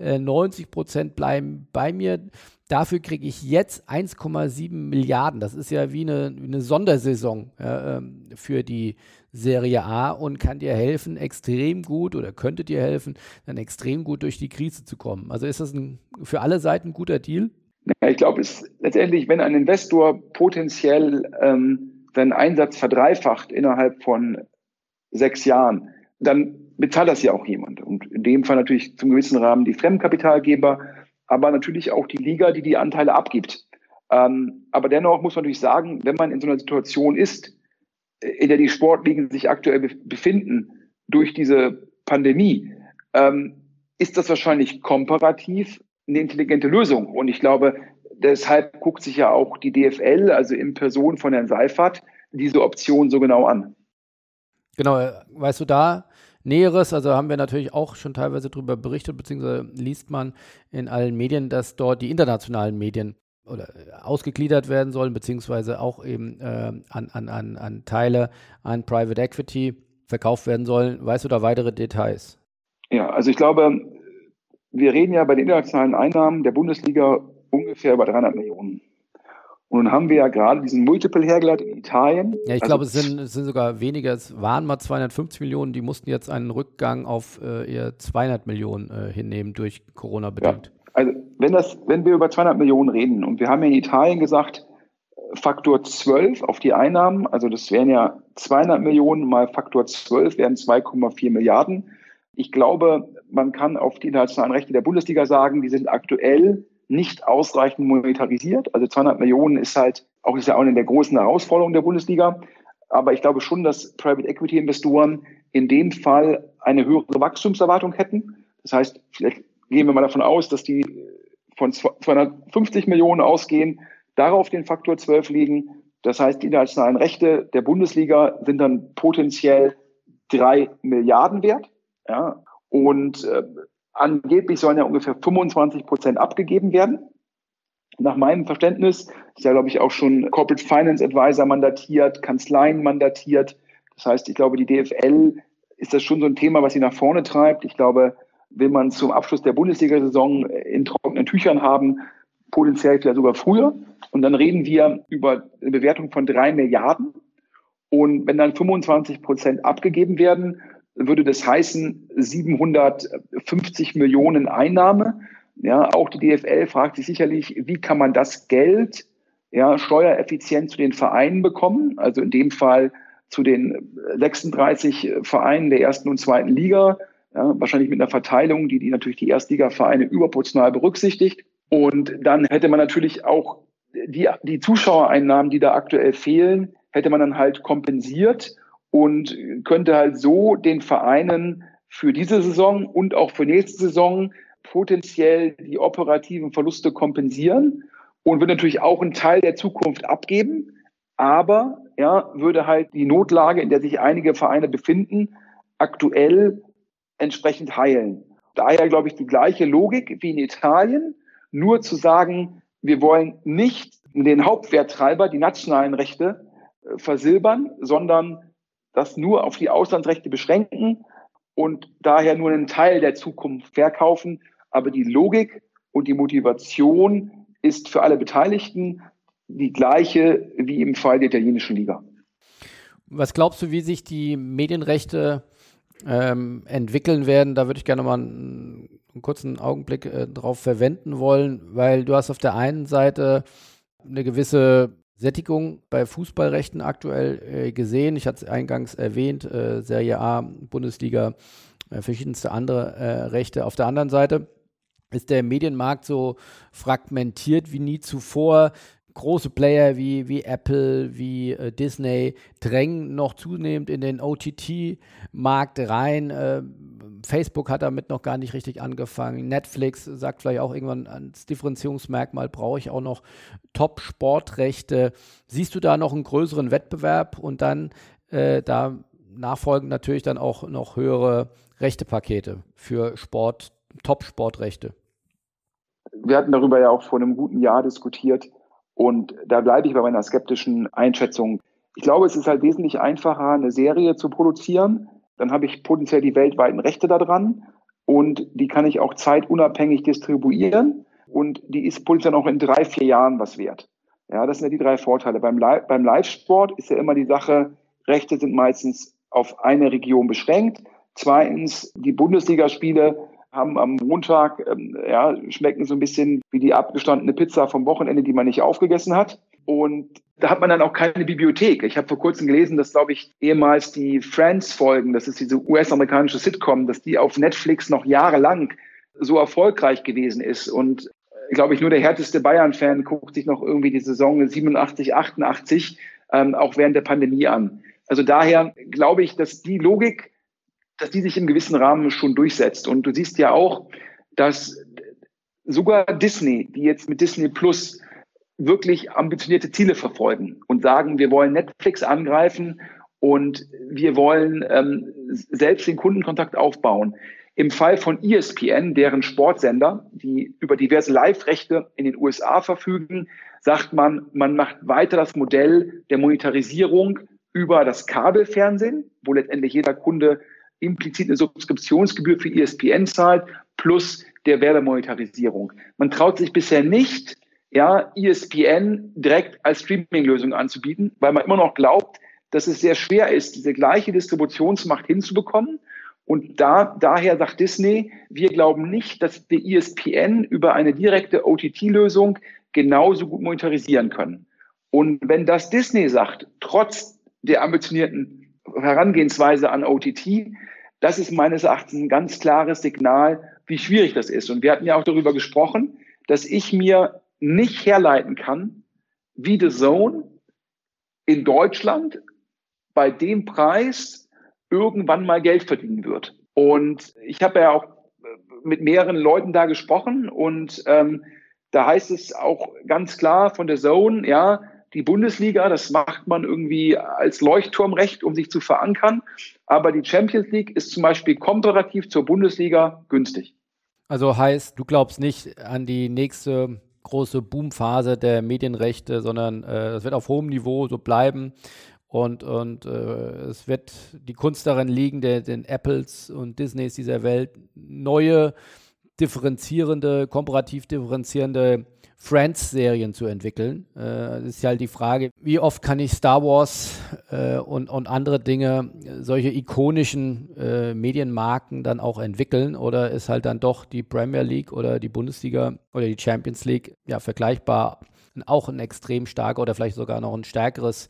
90% äh, bleiben bei mir. Dafür kriege ich jetzt 1,7 Milliarden. Das ist ja wie eine, eine Sondersaison ähm, für die Serie A und kann dir helfen, extrem gut oder könnte dir helfen, dann extrem gut durch die Krise zu kommen. Also ist das ein, für alle Seiten ein guter Deal? Ja, ich glaube, es letztendlich, wenn ein Investor potenziell ähm, seinen Einsatz verdreifacht innerhalb von sechs Jahren, dann bezahlt das ja auch jemand. Und in dem Fall natürlich zum gewissen Rahmen die Fremdkapitalgeber, aber natürlich auch die Liga, die die Anteile abgibt. Ähm, aber dennoch muss man natürlich sagen, wenn man in so einer Situation ist, in der die Sportligen sich aktuell befinden durch diese Pandemie, ähm, ist das wahrscheinlich komparativ eine intelligente Lösung. Und ich glaube, deshalb guckt sich ja auch die DFL, also in Person von Herrn Seifert, diese Option so genau an. Genau, weißt du da Näheres? Also haben wir natürlich auch schon teilweise darüber berichtet, beziehungsweise liest man in allen Medien, dass dort die internationalen Medien oder äh, ausgegliedert werden sollen, beziehungsweise auch eben äh, an, an, an, an Teile an Private Equity verkauft werden sollen. Weißt du da weitere Details? Ja, also ich glaube, wir reden ja bei den internationalen Einnahmen der Bundesliga ungefähr über 300 Millionen. Und nun haben wir ja gerade diesen Multiple hergeleitet in Italien. Ja, ich also, glaube, es sind, es sind sogar weniger. Es waren mal 250 Millionen. Die mussten jetzt einen Rückgang auf äh, eher 200 Millionen äh, hinnehmen durch Corona bedingt. Ja. Also wenn, das, wenn wir über 200 Millionen reden und wir haben ja in Italien gesagt, Faktor 12 auf die Einnahmen, also das wären ja 200 Millionen mal Faktor 12 wären 2,4 Milliarden. Ich glaube, man kann auf die internationalen Rechte der Bundesliga sagen, die sind aktuell nicht ausreichend monetarisiert. Also 200 Millionen ist halt auch, ist ja auch eine der großen Herausforderungen der Bundesliga. Aber ich glaube schon, dass Private Equity Investoren in dem Fall eine höhere Wachstumserwartung hätten. Das heißt, vielleicht gehen wir mal davon aus, dass die von 250 Millionen ausgehen, darauf den Faktor 12 liegen. Das heißt, die internationalen Rechte der Bundesliga sind dann potenziell drei Milliarden wert. Ja, und äh, Angeblich sollen ja ungefähr 25 Prozent abgegeben werden. Nach meinem Verständnis ist ja, glaube ich, auch schon Corporate Finance Advisor mandatiert, Kanzleien mandatiert. Das heißt, ich glaube, die DFL ist das schon so ein Thema, was sie nach vorne treibt. Ich glaube, will man zum Abschluss der Bundesliga-Saison in trockenen Tüchern haben, potenziell vielleicht sogar früher. Und dann reden wir über eine Bewertung von drei Milliarden. Und wenn dann 25 Prozent abgegeben werden, würde das heißen 750 Millionen Einnahme. Ja, auch die DFL fragt sich sicherlich, wie kann man das Geld ja, steuereffizient zu den Vereinen bekommen? Also in dem Fall zu den 36 Vereinen der ersten und zweiten Liga, ja, wahrscheinlich mit einer Verteilung, die, die natürlich die Erstligavereine überproportional berücksichtigt. Und dann hätte man natürlich auch die, die Zuschauereinnahmen, die da aktuell fehlen, hätte man dann halt kompensiert und könnte halt so den Vereinen für diese Saison und auch für nächste Saison potenziell die operativen Verluste kompensieren und würde natürlich auch einen Teil der Zukunft abgeben, aber ja, würde halt die Notlage, in der sich einige Vereine befinden, aktuell entsprechend heilen. Daher glaube ich die gleiche Logik wie in Italien, nur zu sagen, wir wollen nicht den Hauptwerttreiber, die nationalen Rechte, äh, versilbern, sondern das nur auf die Auslandsrechte beschränken und daher nur einen Teil der Zukunft verkaufen. Aber die Logik und die Motivation ist für alle Beteiligten die gleiche wie im Fall der italienischen Liga. Was glaubst du, wie sich die Medienrechte ähm, entwickeln werden? Da würde ich gerne mal einen, einen kurzen Augenblick äh, drauf verwenden wollen, weil du hast auf der einen Seite eine gewisse Sättigung bei Fußballrechten aktuell äh, gesehen. Ich hatte es eingangs erwähnt, äh, Serie A, Bundesliga, äh, verschiedenste andere äh, Rechte. Auf der anderen Seite ist der Medienmarkt so fragmentiert wie nie zuvor große Player wie, wie Apple, wie äh, Disney drängen noch zunehmend in den OTT-Markt rein. Äh, Facebook hat damit noch gar nicht richtig angefangen. Netflix sagt vielleicht auch irgendwann als Differenzierungsmerkmal brauche ich auch noch Top-Sportrechte. Siehst du da noch einen größeren Wettbewerb und dann äh, da nachfolgend natürlich dann auch noch höhere Rechtepakete für Sport, Top-Sportrechte? Wir hatten darüber ja auch vor einem guten Jahr diskutiert, und da bleibe ich bei meiner skeptischen Einschätzung. Ich glaube, es ist halt wesentlich einfacher, eine Serie zu produzieren. Dann habe ich potenziell die weltweiten Rechte daran und die kann ich auch zeitunabhängig distribuieren und die ist potenziell auch in drei, vier Jahren was wert. Ja, das sind ja die drei Vorteile. Beim, Live beim Live-Sport ist ja immer die Sache, Rechte sind meistens auf eine Region beschränkt. Zweitens, die Bundesligaspiele haben am Montag, ähm, ja, schmecken so ein bisschen wie die abgestandene Pizza vom Wochenende, die man nicht aufgegessen hat. Und da hat man dann auch keine Bibliothek. Ich habe vor kurzem gelesen, dass, glaube ich, ehemals die Friends-Folgen, das ist diese US-amerikanische Sitcom, dass die auf Netflix noch jahrelang so erfolgreich gewesen ist. Und glaube ich, nur der härteste Bayern-Fan guckt sich noch irgendwie die Saison 87, 88, ähm, auch während der Pandemie an. Also daher glaube ich, dass die Logik dass die sich im gewissen Rahmen schon durchsetzt. Und du siehst ja auch, dass sogar Disney, die jetzt mit Disney Plus wirklich ambitionierte Ziele verfolgen und sagen, wir wollen Netflix angreifen und wir wollen ähm, selbst den Kundenkontakt aufbauen. Im Fall von ESPN, deren Sportsender, die über diverse Live-Rechte in den USA verfügen, sagt man, man macht weiter das Modell der Monetarisierung über das Kabelfernsehen, wo letztendlich jeder Kunde implizit eine Subskriptionsgebühr für ESPN zahlt, plus der Werbemonetarisierung. Man traut sich bisher nicht, ja, ESPN direkt als Streaming-Lösung anzubieten, weil man immer noch glaubt, dass es sehr schwer ist, diese gleiche Distributionsmacht hinzubekommen. Und da, daher sagt Disney, wir glauben nicht, dass wir ESPN über eine direkte OTT-Lösung genauso gut monetarisieren können. Und wenn das Disney sagt, trotz der ambitionierten Herangehensweise an OTT, das ist meines Erachtens ein ganz klares Signal, wie schwierig das ist. Und wir hatten ja auch darüber gesprochen, dass ich mir nicht herleiten kann, wie The Zone in Deutschland bei dem Preis irgendwann mal Geld verdienen wird. Und ich habe ja auch mit mehreren Leuten da gesprochen und ähm, da heißt es auch ganz klar von der Zone, ja, die Bundesliga, das macht man irgendwie als Leuchtturmrecht, um sich zu verankern. Aber die Champions League ist zum Beispiel komparativ zur Bundesliga günstig. Also heißt, du glaubst nicht an die nächste große Boomphase der Medienrechte, sondern es äh, wird auf hohem Niveau so bleiben. Und, und äh, es wird die Kunst darin liegen, der, den Apples und Disneys dieser Welt neue, differenzierende, komparativ differenzierende Friends-Serien zu entwickeln. Äh, das ist ja halt die Frage, wie oft kann ich Star Wars äh, und, und andere Dinge, solche ikonischen äh, Medienmarken dann auch entwickeln oder ist halt dann doch die Premier League oder die Bundesliga oder die Champions League ja vergleichbar auch ein extrem starker oder vielleicht sogar noch ein stärkeres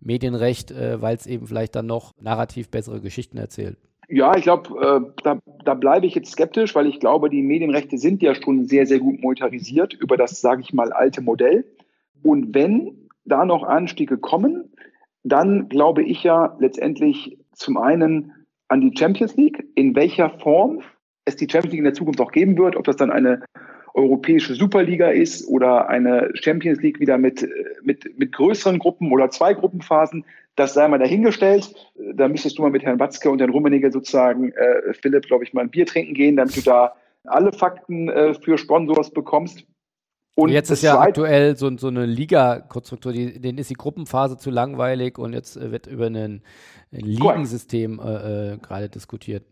Medienrecht, äh, weil es eben vielleicht dann noch narrativ bessere Geschichten erzählt. Ja, ich glaube, äh, da, da bleibe ich jetzt skeptisch, weil ich glaube, die Medienrechte sind ja schon sehr, sehr gut monetarisiert über das, sage ich mal, alte Modell. Und wenn da noch Anstiege kommen, dann glaube ich ja letztendlich zum einen an die Champions League, in welcher Form es die Champions League in der Zukunft auch geben wird, ob das dann eine europäische Superliga ist oder eine Champions League wieder mit, mit, mit größeren Gruppen oder zwei Gruppenphasen, das sei mal dahingestellt. Da müsstest du mal mit Herrn Watzke und Herrn Rummenigge sozusagen, äh, Philipp, glaube ich, mal ein Bier trinken gehen, damit du da alle Fakten äh, für Sponsors bekommst. Und jetzt ist ja aktuell so, so eine Liga-Konstruktur, denen ist die Gruppenphase zu langweilig und jetzt äh, wird über ein, Ligensystem äh, äh, gerade diskutiert.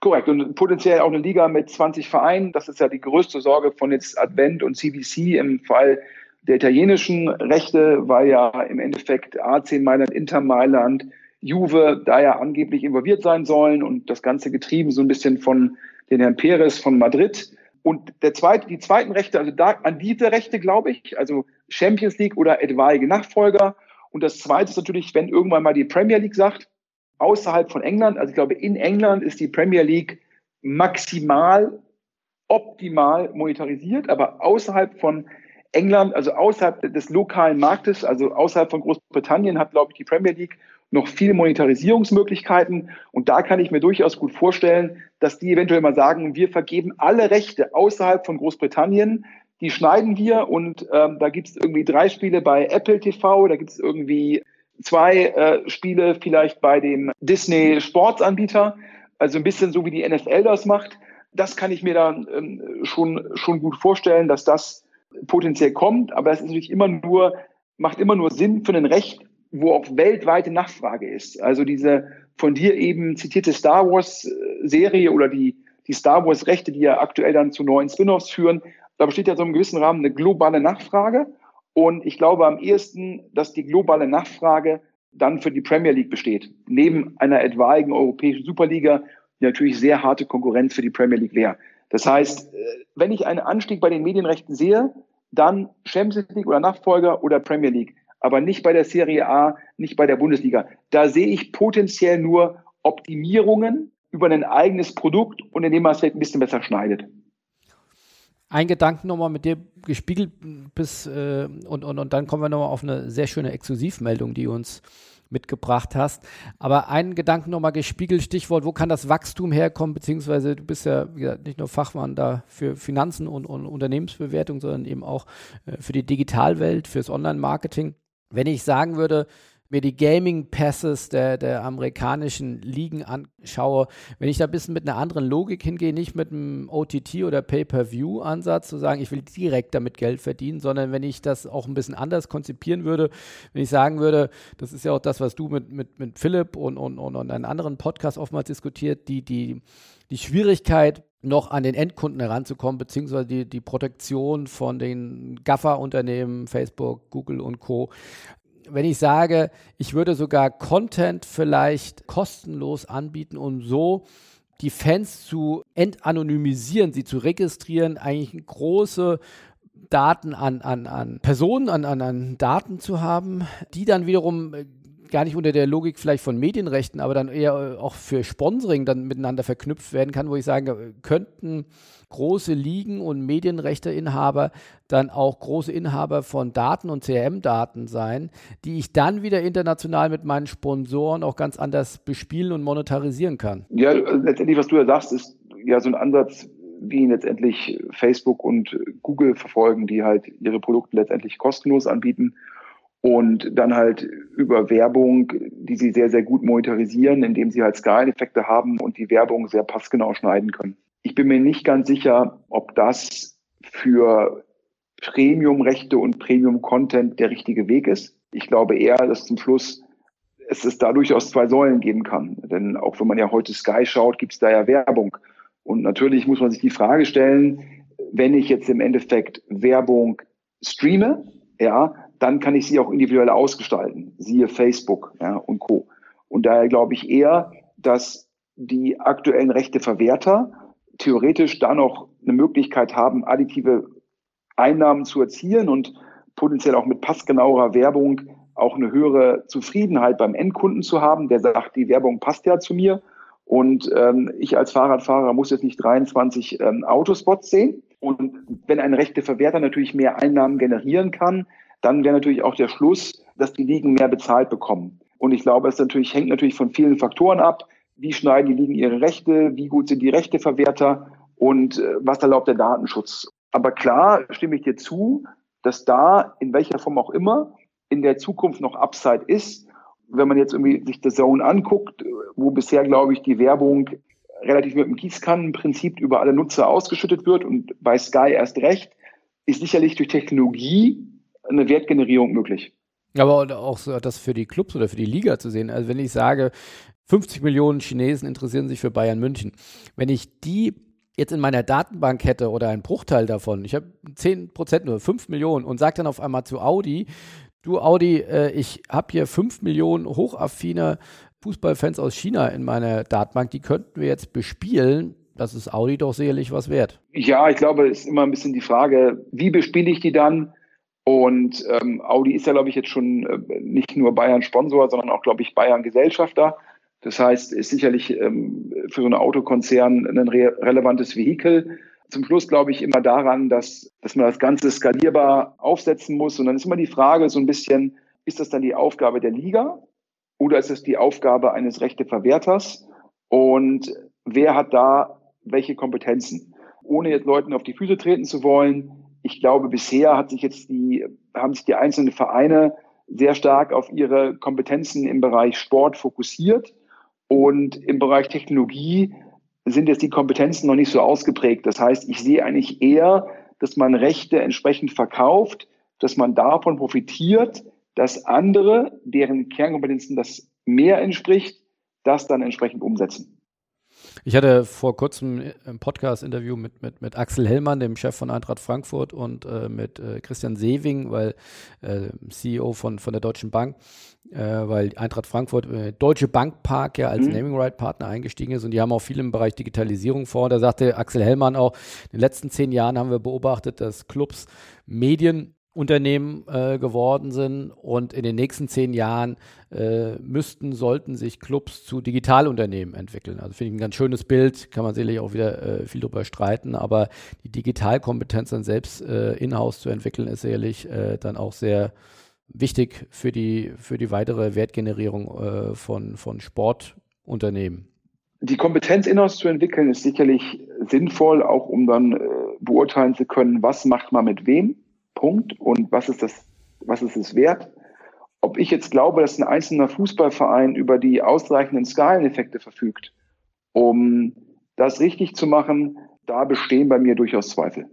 Korrekt. Und potenziell auch eine Liga mit 20 Vereinen. Das ist ja die größte Sorge von jetzt Advent und CBC im Fall der italienischen Rechte, weil ja im Endeffekt AC Mailand, Inter Mailand, Juve da ja angeblich involviert sein sollen und das Ganze getrieben so ein bisschen von den Herrn Perez von Madrid. Und der zweite, die zweiten Rechte, also da, an diese Rechte glaube ich, also Champions League oder etwaige Nachfolger. Und das zweite ist natürlich, wenn irgendwann mal die Premier League sagt, außerhalb von England, also ich glaube, in England ist die Premier League maximal optimal monetarisiert, aber außerhalb von England, also außerhalb des lokalen Marktes, also außerhalb von Großbritannien, hat, glaube ich, die Premier League noch viele Monetarisierungsmöglichkeiten. Und da kann ich mir durchaus gut vorstellen, dass die eventuell mal sagen, wir vergeben alle Rechte außerhalb von Großbritannien, die schneiden wir und ähm, da gibt es irgendwie drei Spiele bei Apple TV, da gibt es irgendwie zwei äh, Spiele vielleicht bei dem Disney Sportsanbieter, also ein bisschen so wie die NFL das macht. Das kann ich mir dann ähm, schon, schon gut vorstellen, dass das potenziell kommt, aber es ist natürlich immer nur, macht immer nur Sinn für ein Recht, wo auch weltweite Nachfrage ist. Also diese von dir eben zitierte Star Wars äh, Serie oder die, die Star Wars Rechte, die ja aktuell dann zu neuen Spin-offs führen, da besteht ja so im gewissen Rahmen eine globale Nachfrage. Und ich glaube am ehesten, dass die globale Nachfrage dann für die Premier League besteht. Neben einer etwaigen europäischen Superliga, die natürlich sehr harte Konkurrenz für die Premier League wäre. Das heißt, äh, wenn ich einen Anstieg bei den Medienrechten sehe, dann Champions League oder Nachfolger oder Premier League. Aber nicht bei der Serie A, nicht bei der Bundesliga. Da sehe ich potenziell nur Optimierungen über ein eigenes Produkt und indem man es vielleicht ein bisschen besser schneidet ein Gedanken nochmal mit dir gespiegelt bis äh, und, und, und dann kommen wir nochmal auf eine sehr schöne Exklusivmeldung, die uns mitgebracht hast. Aber einen Gedanken nochmal gespiegelt, Stichwort, wo kann das Wachstum herkommen, beziehungsweise du bist ja gesagt, nicht nur Fachmann da für Finanzen und, und Unternehmensbewertung, sondern eben auch äh, für die Digitalwelt, fürs Online-Marketing. Wenn ich sagen würde, mir die Gaming Passes der, der amerikanischen Ligen anschaue, wenn ich da ein bisschen mit einer anderen Logik hingehe, nicht mit einem OTT oder Pay-per-View-Ansatz zu sagen, ich will direkt damit Geld verdienen, sondern wenn ich das auch ein bisschen anders konzipieren würde, wenn ich sagen würde, das ist ja auch das, was du mit, mit, mit Philipp und, und, und, und einem anderen Podcast oftmals diskutiert, die, die, die Schwierigkeit, noch an den Endkunden heranzukommen, beziehungsweise die, die Protektion von den GAFA-Unternehmen, Facebook, Google und Co wenn ich sage, ich würde sogar Content vielleicht kostenlos anbieten, um so die Fans zu entanonymisieren, sie zu registrieren, eigentlich große Daten an, an, an Personen, an, an, an Daten zu haben, die dann wiederum äh, gar nicht unter der Logik vielleicht von Medienrechten, aber dann eher äh, auch für Sponsoring dann miteinander verknüpft werden kann, wo ich sage, könnten große Ligen und Medienrechteinhaber dann auch große Inhaber von Daten und CRM-Daten sein, die ich dann wieder international mit meinen Sponsoren auch ganz anders bespielen und monetarisieren kann. Ja, letztendlich, was du ja sagst, ist ja so ein Ansatz, wie ihn letztendlich Facebook und Google verfolgen, die halt ihre Produkte letztendlich kostenlos anbieten und dann halt über Werbung, die sie sehr, sehr gut monetarisieren, indem sie halt Skaleneffekte haben und die Werbung sehr passgenau schneiden können. Ich bin mir nicht ganz sicher, ob das für Premium-Rechte und Premium-Content der richtige Weg ist. Ich glaube eher, dass zum Schluss es es da durchaus zwei Säulen geben kann. Denn auch wenn man ja heute Sky schaut, gibt es da ja Werbung. Und natürlich muss man sich die Frage stellen, wenn ich jetzt im Endeffekt Werbung streame, ja, dann kann ich sie auch individuell ausgestalten, siehe Facebook ja, und Co. Und daher glaube ich eher, dass die aktuellen Rechteverwerter theoretisch da noch eine Möglichkeit haben, additive Einnahmen zu erzielen und potenziell auch mit passgenauer Werbung auch eine höhere Zufriedenheit beim Endkunden zu haben, der sagt, die Werbung passt ja zu mir und ähm, ich als Fahrradfahrer muss jetzt nicht 23 ähm, Autospots sehen. Und wenn ein Rechteverwerter natürlich mehr Einnahmen generieren kann, dann wäre natürlich auch der Schluss, dass die Ligen mehr bezahlt bekommen. Und ich glaube, es natürlich, hängt natürlich von vielen Faktoren ab. Wie schneiden die Ligen ihre Rechte? Wie gut sind die Rechteverwerter? Und äh, was erlaubt der Datenschutz? Aber klar stimme ich dir zu, dass da in welcher Form auch immer in der Zukunft noch Upside ist. Wenn man jetzt irgendwie sich das Zone anguckt, wo bisher, glaube ich, die Werbung relativ mit dem Gießkannenprinzip über alle Nutzer ausgeschüttet wird und bei Sky erst recht, ist sicherlich durch Technologie eine Wertgenerierung möglich. Aber auch so das für die Clubs oder für die Liga zu sehen. Also wenn ich sage, 50 Millionen Chinesen interessieren sich für Bayern München. Wenn ich die jetzt in meiner Datenbank hätte oder einen Bruchteil davon, ich habe 10 Prozent nur, 5 Millionen und sage dann auf einmal zu Audi, du Audi, äh, ich habe hier 5 Millionen hochaffine Fußballfans aus China in meiner Datenbank, die könnten wir jetzt bespielen. Das ist Audi doch sicherlich was wert. Ja, ich glaube, es ist immer ein bisschen die Frage, wie bespiele ich die dann? Und ähm, Audi ist ja, glaube ich, jetzt schon äh, nicht nur Bayern-Sponsor, sondern auch, glaube ich, Bayern-Gesellschafter. Das heißt, ist sicherlich ähm, für so einen Autokonzern ein re relevantes Vehikel. Zum Schluss glaube ich immer daran, dass, dass man das Ganze skalierbar aufsetzen muss. Und dann ist immer die Frage so ein bisschen, ist das dann die Aufgabe der Liga oder ist es die Aufgabe eines Rechteverwerters? Und wer hat da welche Kompetenzen? Ohne jetzt Leuten auf die Füße treten zu wollen, ich glaube, bisher hat sich jetzt die, haben sich die einzelnen Vereine sehr stark auf ihre Kompetenzen im Bereich Sport fokussiert und im Bereich Technologie sind jetzt die Kompetenzen noch nicht so ausgeprägt. Das heißt, ich sehe eigentlich eher, dass man Rechte entsprechend verkauft, dass man davon profitiert, dass andere, deren Kernkompetenzen das mehr entspricht, das dann entsprechend umsetzen. Ich hatte vor kurzem ein Podcast-Interview mit, mit, mit Axel Hellmann, dem Chef von Eintracht Frankfurt, und äh, mit äh, Christian Sewing, weil äh, CEO von, von der Deutschen Bank, äh, weil Eintracht Frankfurt, äh, Deutsche Bankpark ja als mhm. Naming Right Partner eingestiegen ist und die haben auch viel im Bereich Digitalisierung vor. Da sagte Axel Hellmann auch, in den letzten zehn Jahren haben wir beobachtet, dass Clubs Medien Unternehmen äh, geworden sind und in den nächsten zehn Jahren äh, müssten, sollten sich Clubs zu Digitalunternehmen entwickeln. Also finde ich ein ganz schönes Bild, kann man sicherlich auch wieder äh, viel darüber streiten, aber die Digitalkompetenz dann selbst äh, in-house zu entwickeln, ist sicherlich äh, dann auch sehr wichtig für die, für die weitere Wertgenerierung äh, von, von Sportunternehmen. Die Kompetenz in-house zu entwickeln ist sicherlich sinnvoll, auch um dann beurteilen zu können, was macht man mit wem, Punkt, und was ist das, was ist es wert. Ob ich jetzt glaube, dass ein einzelner Fußballverein über die ausreichenden Skaleneffekte verfügt, um das richtig zu machen, da bestehen bei mir durchaus Zweifel.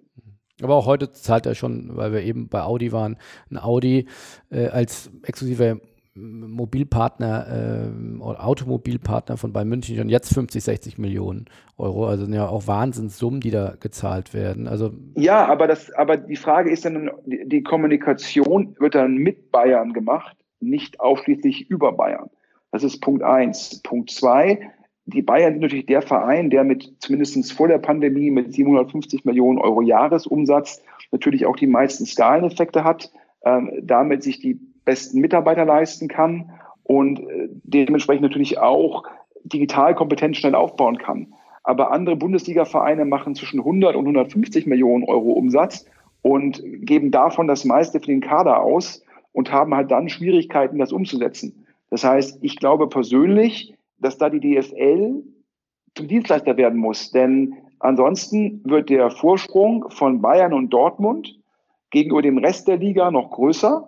Aber auch heute zahlt er schon, weil wir eben bei Audi waren, ein Audi äh, als exklusiver Mobilpartner äh, oder Automobilpartner von Bayern München schon jetzt 50, 60 Millionen Euro. Also sind ja auch Wahnsinnssummen, die da gezahlt werden. Also ja, aber das, aber die Frage ist dann, die Kommunikation wird dann mit Bayern gemacht, nicht ausschließlich über Bayern. Das ist Punkt eins. Punkt zwei, die Bayern sind natürlich der Verein, der mit zumindest vor der Pandemie mit 750 Millionen Euro Jahresumsatz natürlich auch die meisten Skaleneffekte hat, ähm, damit sich die besten Mitarbeiter leisten kann und äh, dementsprechend natürlich auch Digitalkompetenz schnell aufbauen kann. Aber andere Bundesliga-Vereine machen zwischen 100 und 150 Millionen Euro Umsatz und geben davon das meiste für den Kader aus und haben halt dann Schwierigkeiten, das umzusetzen. Das heißt, ich glaube persönlich, dass da die DFL zum Dienstleister werden muss. Denn ansonsten wird der Vorsprung von Bayern und Dortmund gegenüber dem Rest der Liga noch größer.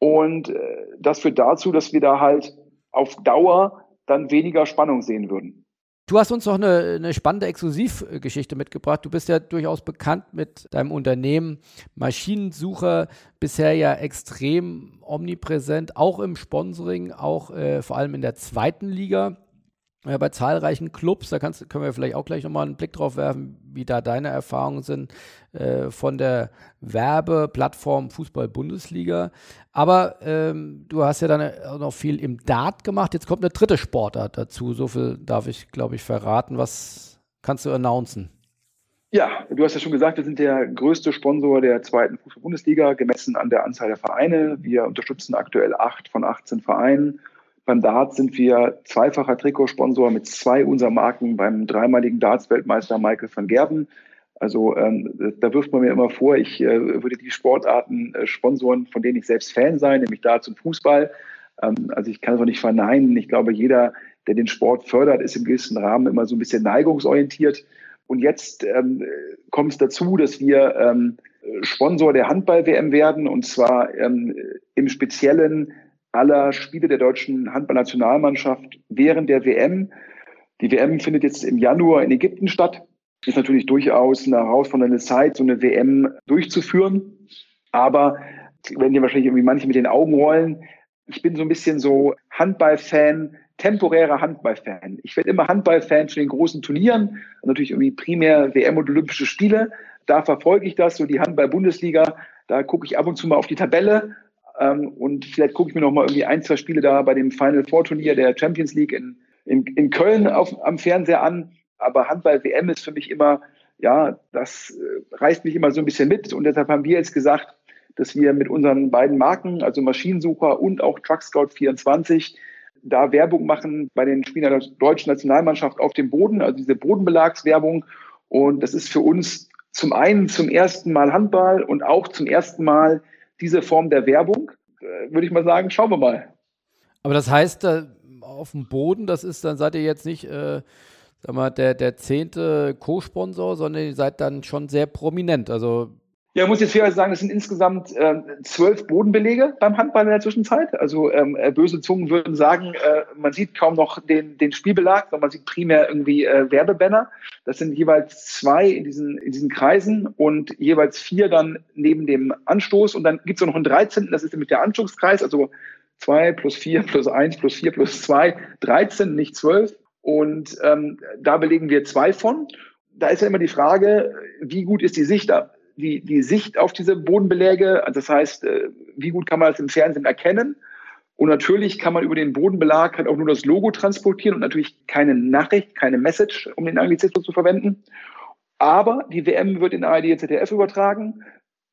Und äh, das führt dazu, dass wir da halt auf Dauer dann weniger Spannung sehen würden. Du hast uns noch eine, eine, spannende Exklusivgeschichte mitgebracht. Du bist ja durchaus bekannt mit deinem Unternehmen Maschinensucher, bisher ja extrem omnipräsent, auch im Sponsoring, auch äh, vor allem in der zweiten Liga äh, bei zahlreichen Clubs. Da kannst, können wir vielleicht auch gleich nochmal einen Blick drauf werfen, wie da deine Erfahrungen sind äh, von der Werbeplattform Fußball-Bundesliga. Aber ähm, du hast ja dann auch noch viel im Dart gemacht. Jetzt kommt eine dritte Sportart dazu. So viel darf ich, glaube ich, verraten. Was kannst du announcen? Ja, du hast ja schon gesagt, wir sind der größte Sponsor der zweiten Fußball-Bundesliga, gemessen an der Anzahl der Vereine. Wir unterstützen aktuell acht von 18 Vereinen beim Darts sind wir zweifacher Trikotsponsor mit zwei unserer Marken beim dreimaligen Darts-Weltmeister Michael van Gerben. Also ähm, da wirft man mir immer vor, ich äh, würde die Sportarten äh, sponsoren, von denen ich selbst Fan sein, nämlich Darts und Fußball. Ähm, also ich kann es auch nicht verneinen. Ich glaube, jeder, der den Sport fördert, ist im gewissen Rahmen immer so ein bisschen neigungsorientiert. Und jetzt ähm, kommt es dazu, dass wir ähm, Sponsor der Handball-WM werden und zwar ähm, im Speziellen aller Spiele der deutschen Handballnationalmannschaft während der WM. Die WM findet jetzt im Januar in Ägypten statt. Ist natürlich durchaus eine herausfordernde Zeit, so eine WM durchzuführen. Aber wenn dir wahrscheinlich irgendwie manche mit den Augen rollen, ich bin so ein bisschen so Handballfan, temporärer Handballfan. Ich werde immer Handballfan zu den großen Turnieren, natürlich irgendwie primär WM und Olympische Spiele. Da verfolge ich das, so die Handball-Bundesliga. Da gucke ich ab und zu mal auf die Tabelle und vielleicht gucke ich mir noch mal irgendwie ein, zwei Spiele da bei dem Final Four Turnier der Champions League in, in, in Köln auf, am Fernseher an. Aber Handball-WM ist für mich immer, ja, das äh, reißt mich immer so ein bisschen mit. Und deshalb haben wir jetzt gesagt, dass wir mit unseren beiden Marken, also Maschinensucher und auch Truck Scout 24, da Werbung machen bei den Spielern der deutschen Nationalmannschaft auf dem Boden, also diese Bodenbelagswerbung. Und das ist für uns zum einen zum ersten Mal Handball und auch zum ersten Mal diese Form der Werbung, äh, würde ich mal sagen, schauen wir mal. Aber das heißt, äh, auf dem Boden, das ist, dann seid ihr jetzt nicht, äh, sag mal, der, der zehnte Co-Sponsor, sondern ihr seid dann schon sehr prominent. Also ja, ich muss jetzt fairerweise sagen, es sind insgesamt äh, zwölf Bodenbelege beim Handball in der Zwischenzeit. Also ähm, äh, böse Zungen würden sagen, äh, man sieht kaum noch den, den Spielbelag, sondern man sieht primär irgendwie äh, Werbebanner. Das sind jeweils zwei in diesen, in diesen Kreisen und jeweils vier dann neben dem Anstoß. Und dann gibt es noch einen 13. Das ist nämlich der Anschlusskreis, also zwei plus vier plus eins plus vier plus zwei, 13, nicht zwölf. Und ähm, da belegen wir zwei von. Da ist ja immer die Frage, wie gut ist die Sicht da? Die, die Sicht auf diese Bodenbeläge. Also das heißt, äh, wie gut kann man das im Fernsehen erkennen? Und natürlich kann man über den Bodenbelag halt auch nur das Logo transportieren und natürlich keine Nachricht, keine Message, um den Anglizismus zu verwenden. Aber die WM wird in ARD und ZDF übertragen.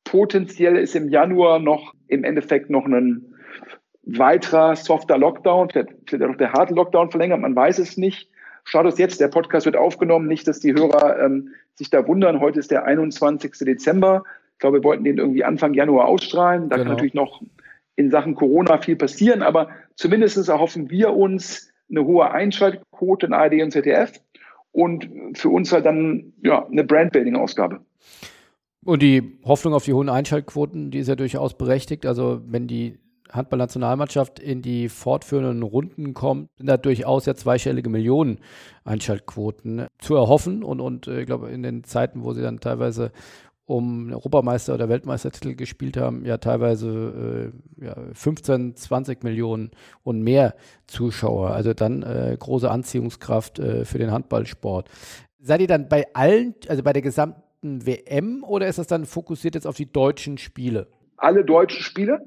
Potenziell ist im Januar noch im Endeffekt noch ein weiterer softer Lockdown, vielleicht, vielleicht auch der harte Lockdown verlängert, man weiß es nicht. Status jetzt, der Podcast wird aufgenommen, nicht, dass die Hörer ähm, sich da wundern. Heute ist der 21. Dezember. Ich glaube, wir wollten den irgendwie Anfang Januar ausstrahlen. Da genau. kann natürlich noch in Sachen Corona viel passieren, aber zumindest erhoffen wir uns eine hohe Einschaltquote in ARD und ZDF und für uns halt dann ja, eine Brandbuilding-Ausgabe. Und die Hoffnung auf die hohen Einschaltquoten, die ist ja durchaus berechtigt. Also wenn die Handballnationalmannschaft in die fortführenden Runden kommt, sind da durchaus ja zweistellige Millionen Einschaltquoten zu erhoffen. Und, und äh, ich glaube, in den Zeiten, wo sie dann teilweise um Europameister oder Weltmeistertitel gespielt haben, ja teilweise äh, ja, 15, 20 Millionen und mehr Zuschauer. Also dann äh, große Anziehungskraft äh, für den Handballsport. Seid ihr dann bei allen, also bei der gesamten WM oder ist das dann fokussiert jetzt auf die deutschen Spiele? Alle deutschen Spiele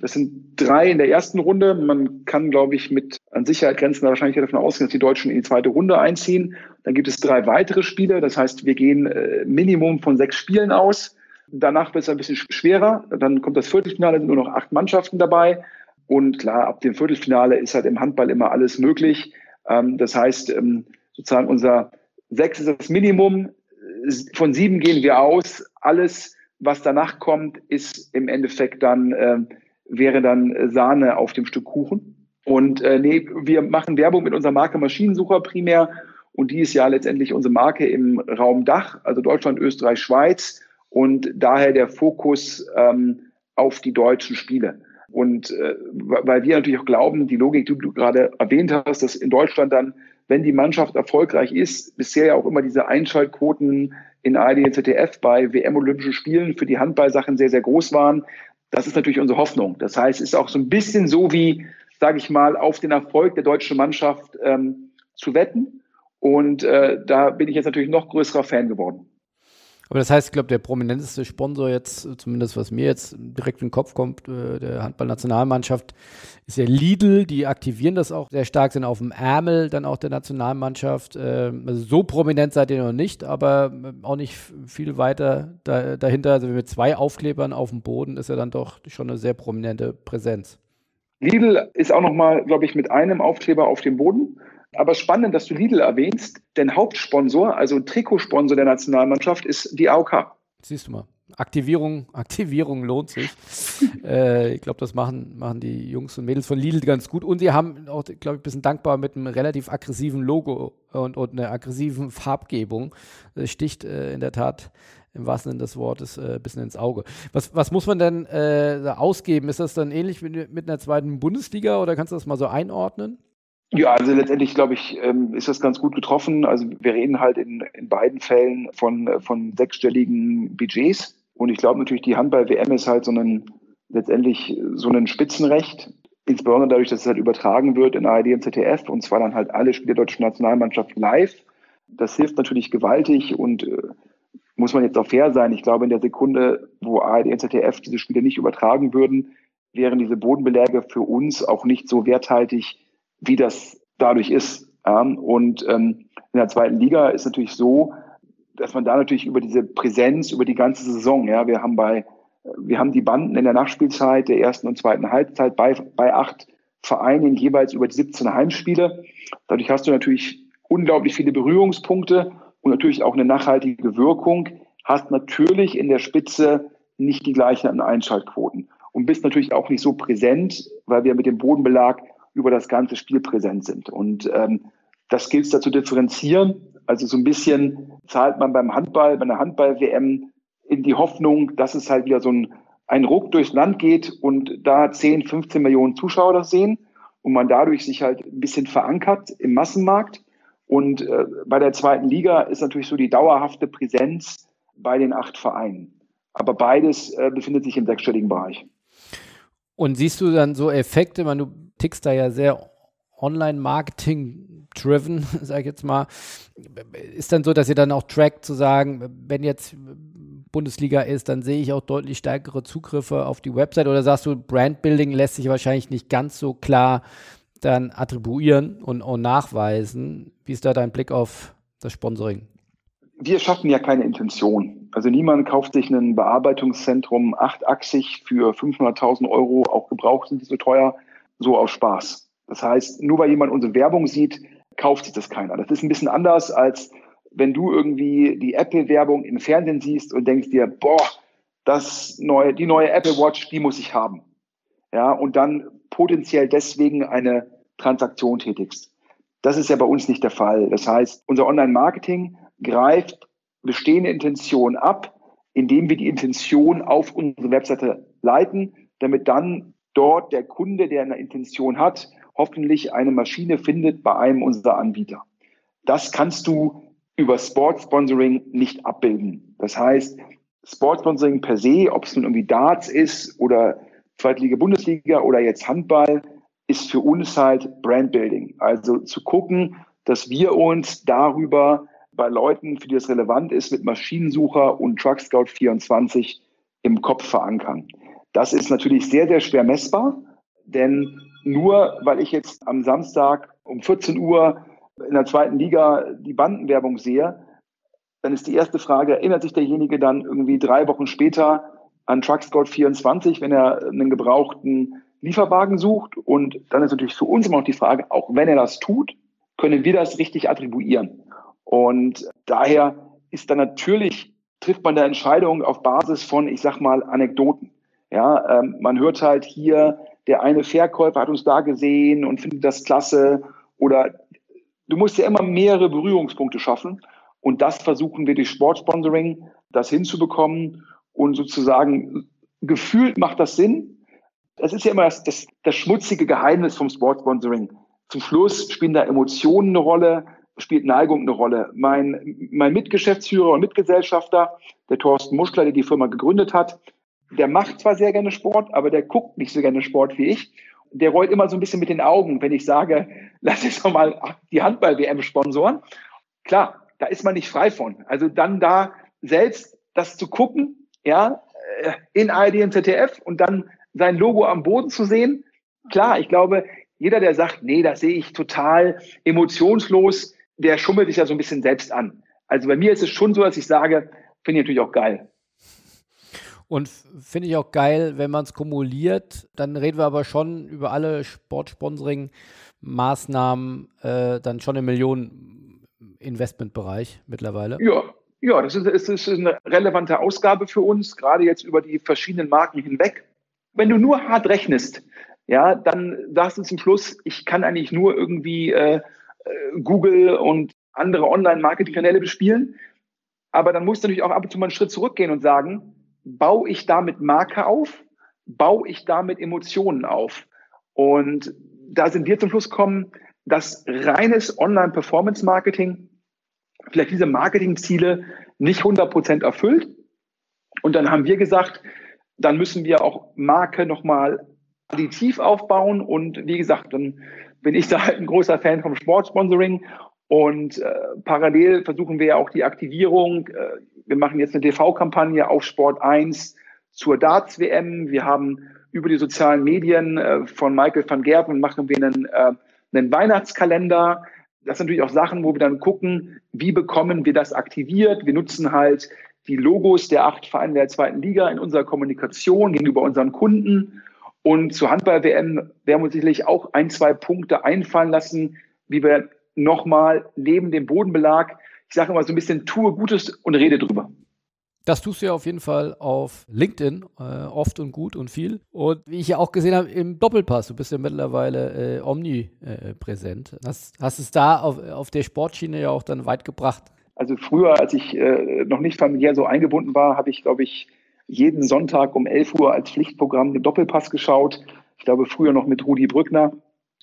das sind drei in der ersten Runde. Man kann, glaube ich, mit an Sicherheit grenzen wahrscheinlich davon ausgehen, dass die Deutschen in die zweite Runde einziehen. Dann gibt es drei weitere Spiele. Das heißt, wir gehen äh, Minimum von sechs Spielen aus. Danach wird es ein bisschen schwerer. Dann kommt das Viertelfinale, sind nur noch acht Mannschaften dabei. Und klar, ab dem Viertelfinale ist halt im Handball immer alles möglich. Ähm, das heißt, ähm, sozusagen unser sechs ist das Minimum. Von sieben gehen wir aus. Alles, was danach kommt, ist im Endeffekt dann äh, wäre dann Sahne auf dem Stück Kuchen. Und äh, nee, wir machen Werbung mit unserer Marke Maschinensucher primär. Und die ist ja letztendlich unsere Marke im Raum Dach, also Deutschland, Österreich, Schweiz. Und daher der Fokus ähm, auf die deutschen Spiele. Und äh, weil wir natürlich auch glauben, die Logik, die du gerade erwähnt hast, dass in Deutschland dann, wenn die Mannschaft erfolgreich ist, bisher ja auch immer diese Einschaltquoten in ARD und ZDF bei WM-Olympischen Spielen für die Handballsachen sehr, sehr groß waren, das ist natürlich unsere Hoffnung. Das heißt, es ist auch so ein bisschen so wie, sage ich mal, auf den Erfolg der deutschen Mannschaft ähm, zu wetten. Und äh, da bin ich jetzt natürlich noch größerer Fan geworden. Aber das heißt, ich glaube, der prominenteste Sponsor jetzt, zumindest was mir jetzt direkt in den Kopf kommt, äh, der Handballnationalmannschaft, ist ja Lidl. Die aktivieren das auch sehr stark, sind auf dem Ärmel dann auch der Nationalmannschaft. Äh, also so prominent seid ihr noch nicht, aber äh, auch nicht viel weiter da, dahinter. Also mit zwei Aufklebern auf dem Boden ist ja dann doch schon eine sehr prominente Präsenz. Lidl ist auch nochmal, glaube ich, mit einem Aufkleber auf dem Boden. Aber spannend, dass du Lidl erwähnst, denn Hauptsponsor, also Trikotsponsor der Nationalmannschaft, ist die AOK. Siehst du mal. Aktivierung, Aktivierung lohnt sich. äh, ich glaube, das machen, machen die Jungs und Mädels von Lidl ganz gut. Und sie haben auch, glaube ich, ein bisschen dankbar mit einem relativ aggressiven Logo und, und einer aggressiven Farbgebung. Das sticht äh, in der Tat im wahrsten Sinne des Wortes äh, ein bisschen ins Auge. Was, was muss man denn äh, ausgeben? Ist das dann ähnlich mit, mit einer zweiten Bundesliga oder kannst du das mal so einordnen? Ja, also letztendlich glaube ich, ähm, ist das ganz gut getroffen. Also wir reden halt in, in beiden Fällen von, von sechsstelligen Budgets. Und ich glaube natürlich, die Handball-WM ist halt so ein, letztendlich so ein Spitzenrecht. Insbesondere dadurch, dass es halt übertragen wird in ARD und ZDF und zwar dann halt alle Spiele der deutschen Nationalmannschaft live. Das hilft natürlich gewaltig und äh, muss man jetzt auch fair sein. Ich glaube, in der Sekunde, wo ARD und ZDF diese Spiele nicht übertragen würden, wären diese Bodenbeläge für uns auch nicht so werthaltig, wie das dadurch ist. Ja, und ähm, in der zweiten Liga ist natürlich so, dass man da natürlich über diese Präsenz, über die ganze Saison, ja, wir haben bei, wir haben die Banden in der Nachspielzeit der ersten und zweiten Halbzeit bei, bei acht Vereinen jeweils über die 17 Heimspiele. Dadurch hast du natürlich unglaublich viele Berührungspunkte und natürlich auch eine nachhaltige Wirkung. Hast natürlich in der Spitze nicht die gleichen Einschaltquoten und bist natürlich auch nicht so präsent, weil wir mit dem Bodenbelag über das ganze Spiel präsent sind. Und ähm, das gilt es da zu differenzieren. Also so ein bisschen zahlt man beim Handball, bei einer Handball-WM in die Hoffnung, dass es halt wieder so ein, ein Ruck durchs Land geht und da 10, 15 Millionen Zuschauer das sehen und man dadurch sich halt ein bisschen verankert im Massenmarkt. Und äh, bei der zweiten Liga ist natürlich so die dauerhafte Präsenz bei den acht Vereinen. Aber beides äh, befindet sich im sechsstelligen Bereich. Und siehst du dann so Effekte, man, du tickst da ja sehr Online-Marketing-driven, sag ich jetzt mal. Ist dann so, dass ihr dann auch trackt, zu sagen, wenn jetzt Bundesliga ist, dann sehe ich auch deutlich stärkere Zugriffe auf die Website oder sagst du, Brandbuilding lässt sich wahrscheinlich nicht ganz so klar dann attribuieren und, und nachweisen. Wie ist da dein Blick auf das Sponsoring? Wir schaffen ja keine Intention. Also niemand kauft sich ein Bearbeitungszentrum achtachsig für 500.000 Euro, auch gebraucht sind die so teuer, so aus Spaß. Das heißt, nur weil jemand unsere Werbung sieht, kauft sich das keiner. Das ist ein bisschen anders, als wenn du irgendwie die Apple-Werbung im Fernsehen siehst und denkst dir, boah, das neue, die neue Apple Watch, die muss ich haben. ja, und dann potenziell deswegen eine Transaktion tätigst. Das ist ja bei uns nicht der Fall. Das heißt, unser Online-Marketing greift bestehende Intention ab, indem wir die Intention auf unsere Webseite leiten, damit dann dort der Kunde, der eine Intention hat, hoffentlich eine Maschine findet bei einem unserer Anbieter. Das kannst du über Sportsponsoring nicht abbilden. Das heißt, Sportsponsoring per se, ob es nun irgendwie Darts ist oder Zweitliga, Bundesliga oder jetzt Handball, ist für uns halt Brandbuilding. Also zu gucken, dass wir uns darüber bei Leuten, für die das relevant ist, mit Maschinensucher und Truck Scout 24 im Kopf verankern. Das ist natürlich sehr, sehr schwer messbar, denn nur weil ich jetzt am Samstag um 14 Uhr in der zweiten Liga die Bandenwerbung sehe, dann ist die erste Frage, erinnert sich derjenige dann irgendwie drei Wochen später an Truckscout 24, wenn er einen gebrauchten Lieferwagen sucht? Und dann ist natürlich für uns immer noch die Frage, auch wenn er das tut, können wir das richtig attribuieren? Und daher ist dann natürlich, trifft man da Entscheidungen auf Basis von, ich sag mal, Anekdoten. Ja, ähm, man hört halt hier, der eine Verkäufer hat uns da gesehen und findet das klasse. Oder du musst ja immer mehrere Berührungspunkte schaffen. Und das versuchen wir durch Sportsponsoring, das hinzubekommen. Und sozusagen gefühlt macht das Sinn. Das ist ja immer das, das, das schmutzige Geheimnis vom Sportsponsoring. Zum Schluss spielen da Emotionen eine Rolle, spielt Neigung eine Rolle. Mein, mein Mitgeschäftsführer und Mitgesellschafter, der Thorsten Muschler, der die Firma gegründet hat, der macht zwar sehr gerne Sport, aber der guckt nicht so gerne Sport wie ich. Der rollt immer so ein bisschen mit den Augen, wenn ich sage, lass jetzt doch mal die Handball-WM sponsoren. Klar, da ist man nicht frei von. Also dann da selbst das zu gucken, ja, äh, in ARD und ZDF und dann sein Logo am Boden zu sehen. Klar, ich glaube, jeder, der sagt, nee, das sehe ich total emotionslos, der schummelt sich ja so ein bisschen selbst an. Also bei mir ist es schon so, dass ich sage, finde ich natürlich auch geil. Und finde ich auch geil, wenn man es kumuliert, dann reden wir aber schon über alle Sportsponsoring-Maßnahmen äh, dann schon im Millionen-Investmentbereich mittlerweile. Ja, ja, das ist, das ist eine relevante Ausgabe für uns, gerade jetzt über die verschiedenen Marken hinweg. Wenn du nur hart rechnest, ja, dann sagst du zum Schluss, ich kann eigentlich nur irgendwie äh, äh, Google und andere Online-Marketing-Kanäle bespielen. Aber dann musst du natürlich auch ab und zu mal einen Schritt zurückgehen und sagen, baue ich damit Marke auf? Baue ich damit Emotionen auf? Und da sind wir zum Schluss gekommen, dass reines Online-Performance-Marketing vielleicht diese Marketingziele nicht 100 Prozent erfüllt. Und dann haben wir gesagt, dann müssen wir auch Marke nochmal additiv aufbauen. Und wie gesagt, dann bin ich da halt ein großer Fan vom Sportsponsoring. Und äh, parallel versuchen wir ja auch die Aktivierung. Äh, wir machen jetzt eine TV-Kampagne auf Sport 1 zur Darts-WM. Wir haben über die sozialen Medien äh, von Michael van Gerben machen wir einen, äh, einen Weihnachtskalender. Das sind natürlich auch Sachen, wo wir dann gucken, wie bekommen wir das aktiviert. Wir nutzen halt die Logos der acht Vereine der zweiten Liga in unserer Kommunikation gegenüber unseren Kunden. Und zur Handball-WM werden wir uns sicherlich auch ein, zwei Punkte einfallen lassen, wie wir nochmal neben dem Bodenbelag, ich sage immer so ein bisschen, tue Gutes und rede drüber. Das tust du ja auf jeden Fall auf LinkedIn, äh, oft und gut und viel. Und wie ich ja auch gesehen habe, im Doppelpass, du bist ja mittlerweile äh, omnipräsent. Äh, hast, hast es da auf, auf der Sportschiene ja auch dann weit gebracht. Also früher, als ich äh, noch nicht familiär so eingebunden war, habe ich, glaube ich, jeden Sonntag um 11 Uhr als Pflichtprogramm den Doppelpass geschaut. Ich glaube, früher noch mit Rudi Brückner.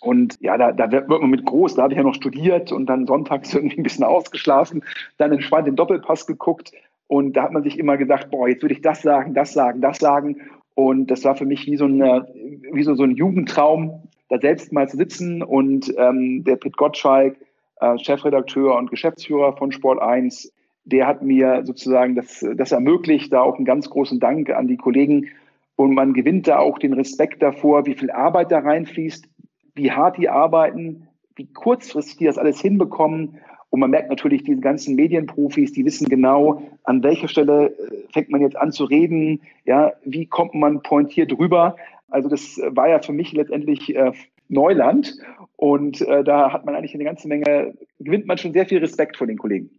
Und ja, da, da wird man mit groß. Da habe ich ja noch studiert und dann sonntags irgendwie ein bisschen ausgeschlafen, dann entspannt den Doppelpass geguckt. Und da hat man sich immer gesagt, boah, jetzt würde ich das sagen, das sagen, das sagen. Und das war für mich wie so, eine, wie so, so ein Jugendtraum, da selbst mal zu sitzen. Und ähm, der Pit Gottschalk, äh, Chefredakteur und Geschäftsführer von Sport 1, der hat mir sozusagen das, das ermöglicht. Da auch einen ganz großen Dank an die Kollegen. Und man gewinnt da auch den Respekt davor, wie viel Arbeit da reinfließt, wie hart die arbeiten, wie kurzfristig die das alles hinbekommen. Und man merkt natürlich, diese ganzen Medienprofis, die wissen genau, an welcher Stelle äh, fängt man jetzt an zu reden, ja, wie kommt man pointiert rüber. Also das war ja für mich letztendlich äh, Neuland. Und äh, da hat man eigentlich eine ganze Menge, gewinnt man schon sehr viel Respekt vor den Kollegen.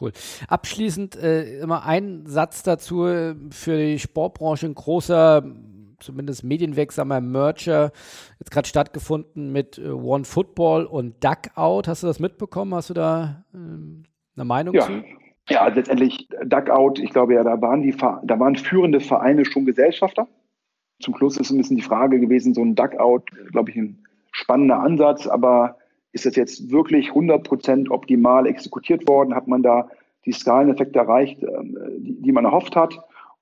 Cool. Abschließend äh, immer ein Satz dazu für die Sportbranche ein großer zumindest medienwirksamer Merger jetzt gerade stattgefunden mit äh, One Football und Duckout. Hast du das mitbekommen? Hast du da ähm, eine Meinung ja. zu? Ja, letztendlich Duckout, ich glaube ja, da waren die, da waren führende Vereine schon Gesellschafter. Zum Schluss ist ein bisschen die Frage gewesen, so ein Duckout, glaube ich, ein spannender Ansatz, aber ist das jetzt wirklich 100% optimal exekutiert worden? Hat man da die Skaleneffekte erreicht, ähm, die, die man erhofft hat?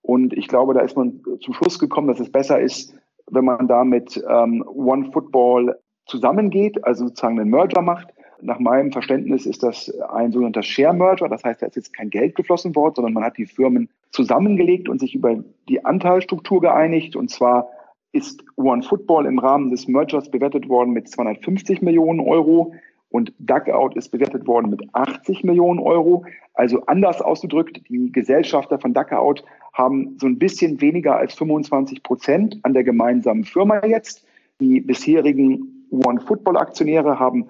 Und ich glaube, da ist man zum Schluss gekommen, dass es besser ist, wenn man da mit ähm, One Football zusammengeht, also sozusagen einen Merger macht. Nach meinem Verständnis ist das ein sogenannter Share Merger. Das heißt, da ist jetzt kein Geld geflossen worden, sondern man hat die Firmen zusammengelegt und sich über die Anteilsstruktur geeinigt. Und zwar ist One Football im Rahmen des Mergers bewertet worden mit 250 Millionen Euro und Duckout ist bewertet worden mit 80 Millionen Euro. Also anders ausgedrückt, die Gesellschafter von Duckout haben so ein bisschen weniger als 25 Prozent an der gemeinsamen Firma jetzt. Die bisherigen One Football Aktionäre haben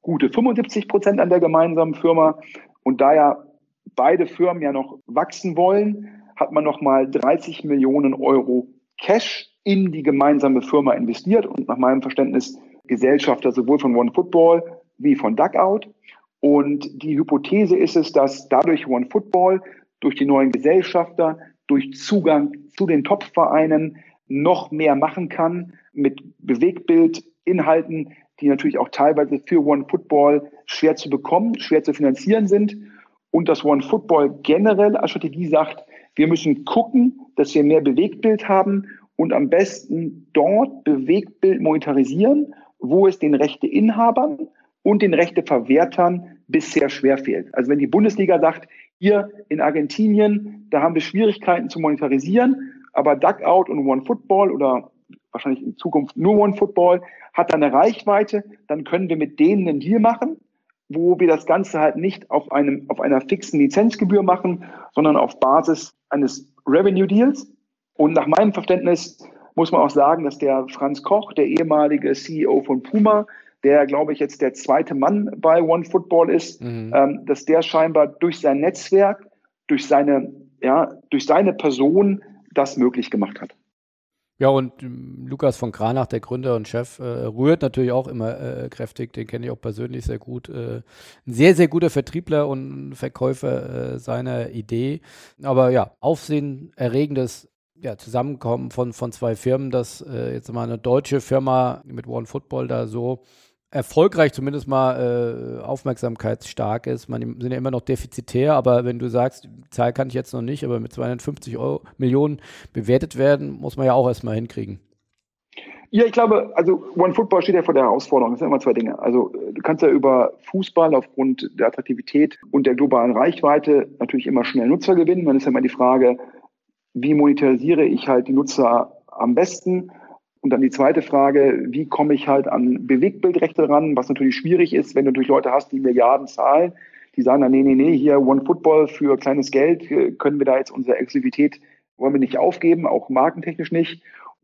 gute 75 Prozent an der gemeinsamen Firma. Und da ja beide Firmen ja noch wachsen wollen, hat man nochmal 30 Millionen Euro Cash in die gemeinsame Firma investiert und nach meinem Verständnis Gesellschafter sowohl von One Football wie von Duckout. Und die Hypothese ist es, dass dadurch One Football durch die neuen Gesellschafter, durch Zugang zu den Top-Vereinen noch mehr machen kann mit Bewegbildinhalten, die natürlich auch teilweise für One Football schwer zu bekommen, schwer zu finanzieren sind. Und dass One Football generell als Strategie sagt, wir müssen gucken, dass wir mehr Bewegtbild haben und am besten dort Bewegtbild monetarisieren, wo es den Rechteinhabern und den Rechteverwertern bisher schwerfehlt. Also wenn die Bundesliga sagt, hier in Argentinien, da haben wir Schwierigkeiten zu monetarisieren, aber Duckout und One Football oder wahrscheinlich in Zukunft nur One Football hat da eine Reichweite, dann können wir mit denen einen Deal machen, wo wir das Ganze halt nicht auf einem, auf einer fixen Lizenzgebühr machen, sondern auf Basis eines Revenue Deals. Und nach meinem Verständnis muss man auch sagen, dass der Franz Koch, der ehemalige CEO von Puma, der, glaube ich, jetzt der zweite Mann bei One Football ist, mhm. ähm, dass der scheinbar durch sein Netzwerk, durch seine, ja, durch seine Person das möglich gemacht hat. Ja, und ähm, Lukas von Kranach, der Gründer und Chef, äh, rührt natürlich auch immer äh, kräftig. Den kenne ich auch persönlich sehr gut. Äh, ein sehr, sehr guter Vertriebler und Verkäufer äh, seiner Idee. Aber ja, aufsehenerregendes ja, Zusammenkommen von, von zwei Firmen, dass äh, jetzt mal eine deutsche Firma mit One Football da so erfolgreich zumindest mal äh, aufmerksamkeitsstark ist. Man sind ja immer noch defizitär, aber wenn du sagst, die Zahl kann ich jetzt noch nicht, aber mit 250 Euro, Millionen bewertet werden, muss man ja auch erstmal hinkriegen. Ja, ich glaube, also One Football steht ja vor der Herausforderung. Das sind immer zwei Dinge. Also du kannst ja über Fußball aufgrund der Attraktivität und der globalen Reichweite natürlich immer schnell Nutzer gewinnen. Dann ist ja immer die Frage, wie monetarisiere ich halt die Nutzer am besten? Und dann die zweite Frage, wie komme ich halt an Bewegbildrechte ran, was natürlich schwierig ist, wenn du natürlich Leute hast, die Milliarden zahlen, die sagen dann, nee, nee, nee, hier One Football für kleines Geld, können wir da jetzt unsere Exklusivität, wollen wir nicht aufgeben, auch markentechnisch nicht.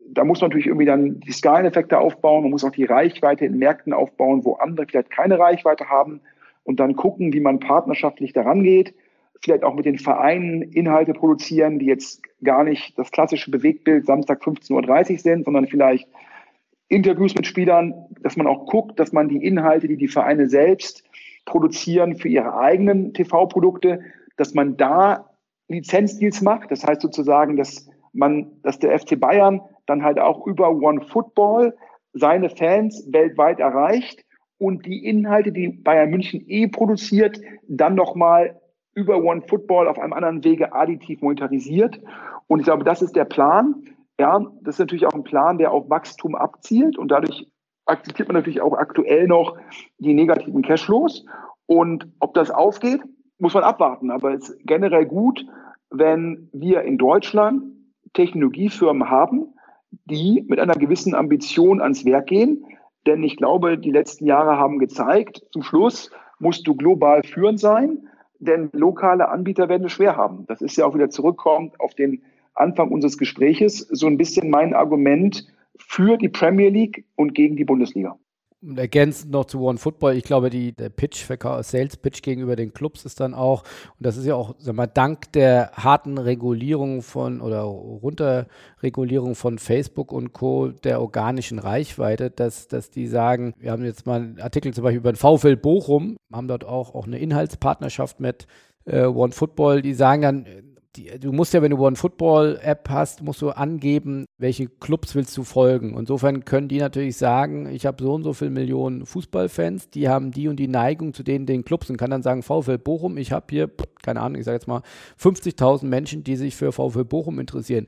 Da muss man natürlich irgendwie dann die Skaleneffekte aufbauen, man muss auch die Reichweite in Märkten aufbauen, wo andere vielleicht keine Reichweite haben und dann gucken, wie man partnerschaftlich daran geht vielleicht auch mit den Vereinen Inhalte produzieren, die jetzt gar nicht das klassische Bewegtbild Samstag 15.30 Uhr sind, sondern vielleicht Interviews mit Spielern, dass man auch guckt, dass man die Inhalte, die die Vereine selbst produzieren für ihre eigenen TV-Produkte, dass man da Lizenzdeals macht. Das heißt sozusagen, dass man, dass der FC Bayern dann halt auch über One Football seine Fans weltweit erreicht und die Inhalte, die Bayern München eh produziert, dann nochmal über One Football auf einem anderen Wege additiv monetarisiert. Und ich glaube, das ist der Plan. Ja, das ist natürlich auch ein Plan, der auf Wachstum abzielt und dadurch akzeptiert man natürlich auch aktuell noch die negativen Cashflows. Und ob das aufgeht, muss man abwarten. Aber es ist generell gut, wenn wir in Deutschland Technologiefirmen haben, die mit einer gewissen Ambition ans Werk gehen. Denn ich glaube, die letzten Jahre haben gezeigt, zum Schluss musst du global führend sein denn lokale Anbieter werden es schwer haben. Das ist ja auch wieder zurückkommt auf den Anfang unseres Gespräches, so ein bisschen mein Argument für die Premier League und gegen die Bundesliga. Und ergänzend noch zu One Football, ich glaube, die, der Pitch, Sales Pitch gegenüber den Clubs ist dann auch, und das ist ja auch, sag mal, dank der harten Regulierung von oder Runterregulierung von Facebook und Co., der organischen Reichweite, dass, dass die sagen, wir haben jetzt mal einen Artikel zum Beispiel über den VfL Bochum, haben dort auch, auch eine Inhaltspartnerschaft mit äh, One Football, die sagen dann, die, du musst ja, wenn du One Football App hast, musst du angeben, welche Clubs willst du folgen. Insofern können die natürlich sagen, ich habe so und so viele Millionen Fußballfans, die haben die und die Neigung zu denen den Clubs und kann dann sagen, VfL Bochum, ich habe hier, keine Ahnung, ich sage jetzt mal 50.000 Menschen, die sich für VfL Bochum interessieren.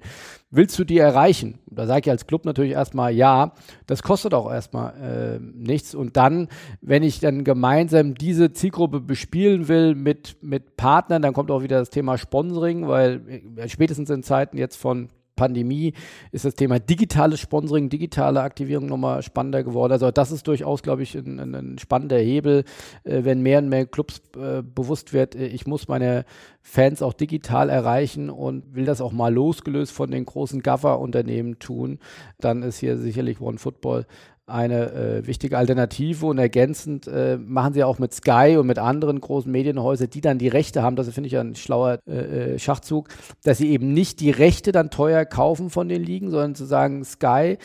Willst du die erreichen? Da sage ich als Club natürlich erstmal ja. Das kostet auch erstmal äh, nichts. Und dann, wenn ich dann gemeinsam diese Zielgruppe bespielen will mit, mit Partnern, dann kommt auch wieder das Thema Sponsoring, weil äh, spätestens in Zeiten jetzt von Pandemie ist das Thema digitales Sponsoring, digitale Aktivierung nochmal spannender geworden. Also das ist durchaus, glaube ich, ein, ein spannender Hebel, äh, wenn mehr und mehr Clubs äh, bewusst wird, äh, ich muss meine Fans auch digital erreichen und will das auch mal losgelöst von den großen Gaffer-Unternehmen tun, dann ist hier sicherlich One Football eine äh, wichtige Alternative und ergänzend äh, machen sie auch mit Sky und mit anderen großen Medienhäusern, die dann die Rechte haben, das finde ich ein schlauer äh, äh, Schachzug, dass sie eben nicht die Rechte dann teuer kaufen von den Ligen, sondern zu sagen, Sky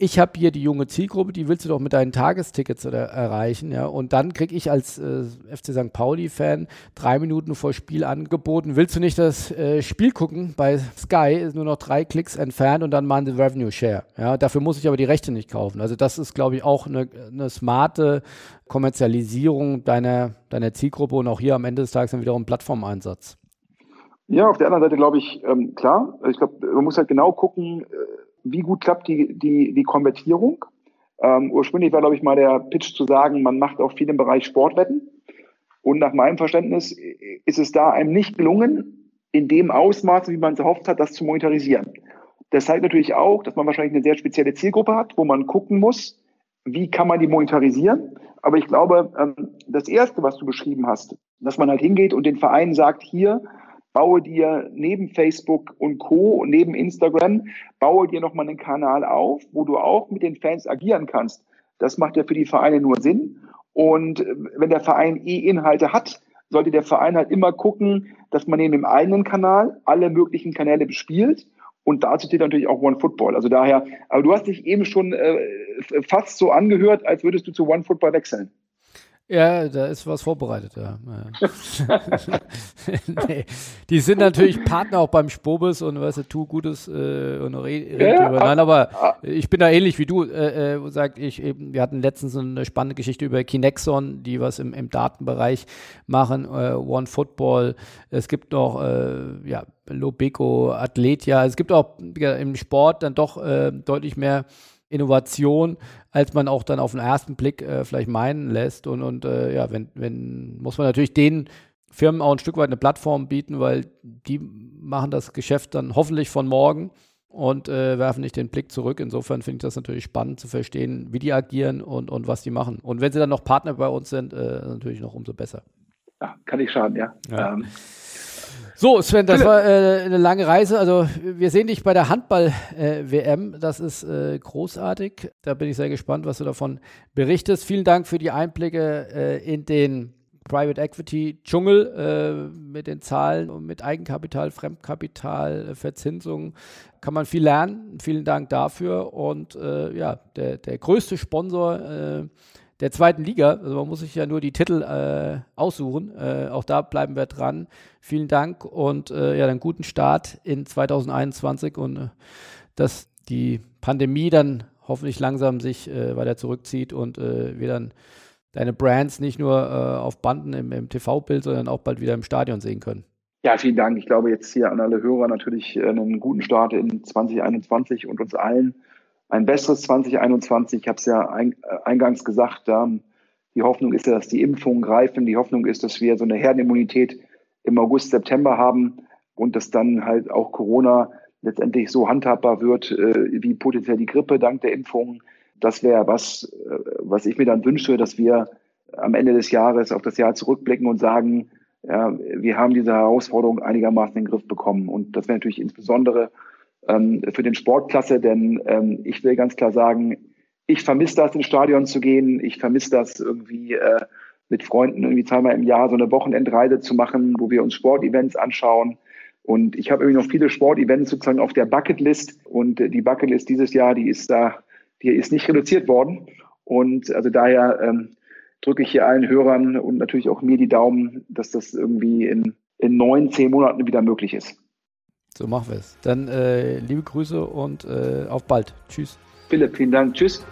ich habe hier die junge Zielgruppe, die willst du doch mit deinen Tagestickets erreichen, ja. Und dann kriege ich als äh, FC St. Pauli-Fan drei Minuten vor Spiel angeboten, willst du nicht das äh, Spiel gucken? Bei Sky ist nur noch drei Klicks entfernt und dann machen sie Revenue Share. Ja, dafür muss ich aber die Rechte nicht kaufen. Also das ist, glaube ich, auch eine, eine smarte Kommerzialisierung deiner, deiner Zielgruppe und auch hier am Ende des Tages dann wiederum Plattformeinsatz. Ja, auf der anderen Seite glaube ich, ähm, klar, ich glaube, man muss halt genau gucken, äh, wie gut klappt die, die, die Konvertierung. Ähm, ursprünglich war, glaube ich, mal der Pitch zu sagen, man macht auch viel im Bereich Sportwetten. Und nach meinem Verständnis ist es da einem nicht gelungen, in dem Ausmaß, wie man es erhofft hat, das zu monetarisieren. Das zeigt natürlich auch, dass man wahrscheinlich eine sehr spezielle Zielgruppe hat, wo man gucken muss, wie kann man die monetarisieren. Aber ich glaube, ähm, das Erste, was du beschrieben hast, dass man halt hingeht und den Vereinen sagt, hier, baue dir neben Facebook und Co., neben Instagram, baue dir nochmal einen Kanal auf, wo du auch mit den Fans agieren kannst. Das macht ja für die Vereine nur Sinn. Und äh, wenn der Verein eh Inhalte hat, sollte der Verein halt immer gucken, dass man neben dem eigenen Kanal alle möglichen Kanäle bespielt. Und dazu zählt natürlich auch One Football. Also daher, aber du hast dich eben schon äh, fast so angehört, als würdest du zu One Football wechseln. Ja, da ist was vorbereitet, ja. nee. Die sind natürlich Partner auch beim Spobis und weißt du, tu Gutes äh, und red, red ja, drüber. Nein, aber ah, ich bin da ähnlich wie du, äh, äh, sagt ich eben, wir hatten letztens eine spannende Geschichte über Kinexon, die was im, im Datenbereich machen, äh, One Football. Es gibt noch, äh, ja, Lobeco, Athletia. Es gibt auch ja, im Sport dann doch äh, deutlich mehr Innovation, als man auch dann auf den ersten Blick äh, vielleicht meinen lässt. Und, und äh, ja, wenn, wenn, muss man natürlich den Firmen auch ein Stück weit eine Plattform bieten, weil die machen das Geschäft dann hoffentlich von morgen und äh, werfen nicht den Blick zurück. Insofern finde ich das natürlich spannend zu verstehen, wie die agieren und, und was die machen. Und wenn sie dann noch Partner bei uns sind, äh, natürlich noch umso besser. Ja, kann ich schaden, ja. ja. Ähm, so, Sven, das war äh, eine lange Reise. Also wir sehen dich bei der Handball-WM. Äh, das ist äh, großartig. Da bin ich sehr gespannt, was du davon berichtest. Vielen Dank für die Einblicke äh, in den Private Equity Dschungel äh, mit den Zahlen und mit Eigenkapital, Fremdkapital, äh, Verzinsung. Kann man viel lernen. Vielen Dank dafür. Und ja, der, der größte Sponsor der zweiten Liga. Also man muss sich ja nur die Titel äh, aussuchen. Äh, auch da bleiben wir dran. Vielen Dank und äh, ja, einen guten Start in 2021 und äh, dass die Pandemie dann hoffentlich langsam sich äh, weiter zurückzieht und äh, wir dann deine Brands nicht nur auf Banden im, im TV-Bild, sondern auch bald wieder im Stadion sehen können. Ja, vielen Dank. Ich glaube jetzt hier an alle Hörer natürlich einen guten Start in 2021 und uns allen ein besseres 2021. Ich habe es ja äh, eingangs gesagt, die Hoffnung ist ja, dass die Impfungen greifen. Die Hoffnung ist, dass wir so eine Herdenimmunität im August, September haben und dass dann halt auch Corona letztendlich so handhabbar wird äh, wie potenziell die Grippe dank der Impfungen. Das wäre was, äh, was ich mir dann wünsche, dass wir am Ende des Jahres auf das Jahr zurückblicken und sagen, ja, wir haben diese Herausforderung einigermaßen in den Griff bekommen. Und das wäre natürlich insbesondere ähm, für den Sportklasse, denn ähm, ich will ganz klar sagen, ich vermisse das, ins Stadion zu gehen. Ich vermisse das irgendwie äh, mit Freunden irgendwie zweimal im Jahr so eine Wochenendreise zu machen, wo wir uns Sportevents anschauen. Und ich habe irgendwie noch viele Sportevents sozusagen auf der Bucketlist. Und die Bucketlist dieses Jahr, die ist da, die ist nicht reduziert worden. Und also daher ähm, drücke ich hier allen Hörern und natürlich auch mir die Daumen, dass das irgendwie in, in neun, zehn Monaten wieder möglich ist. So machen wir es. Dann äh, liebe Grüße und äh, auf bald. Tschüss. Philipp, vielen Dank. Tschüss.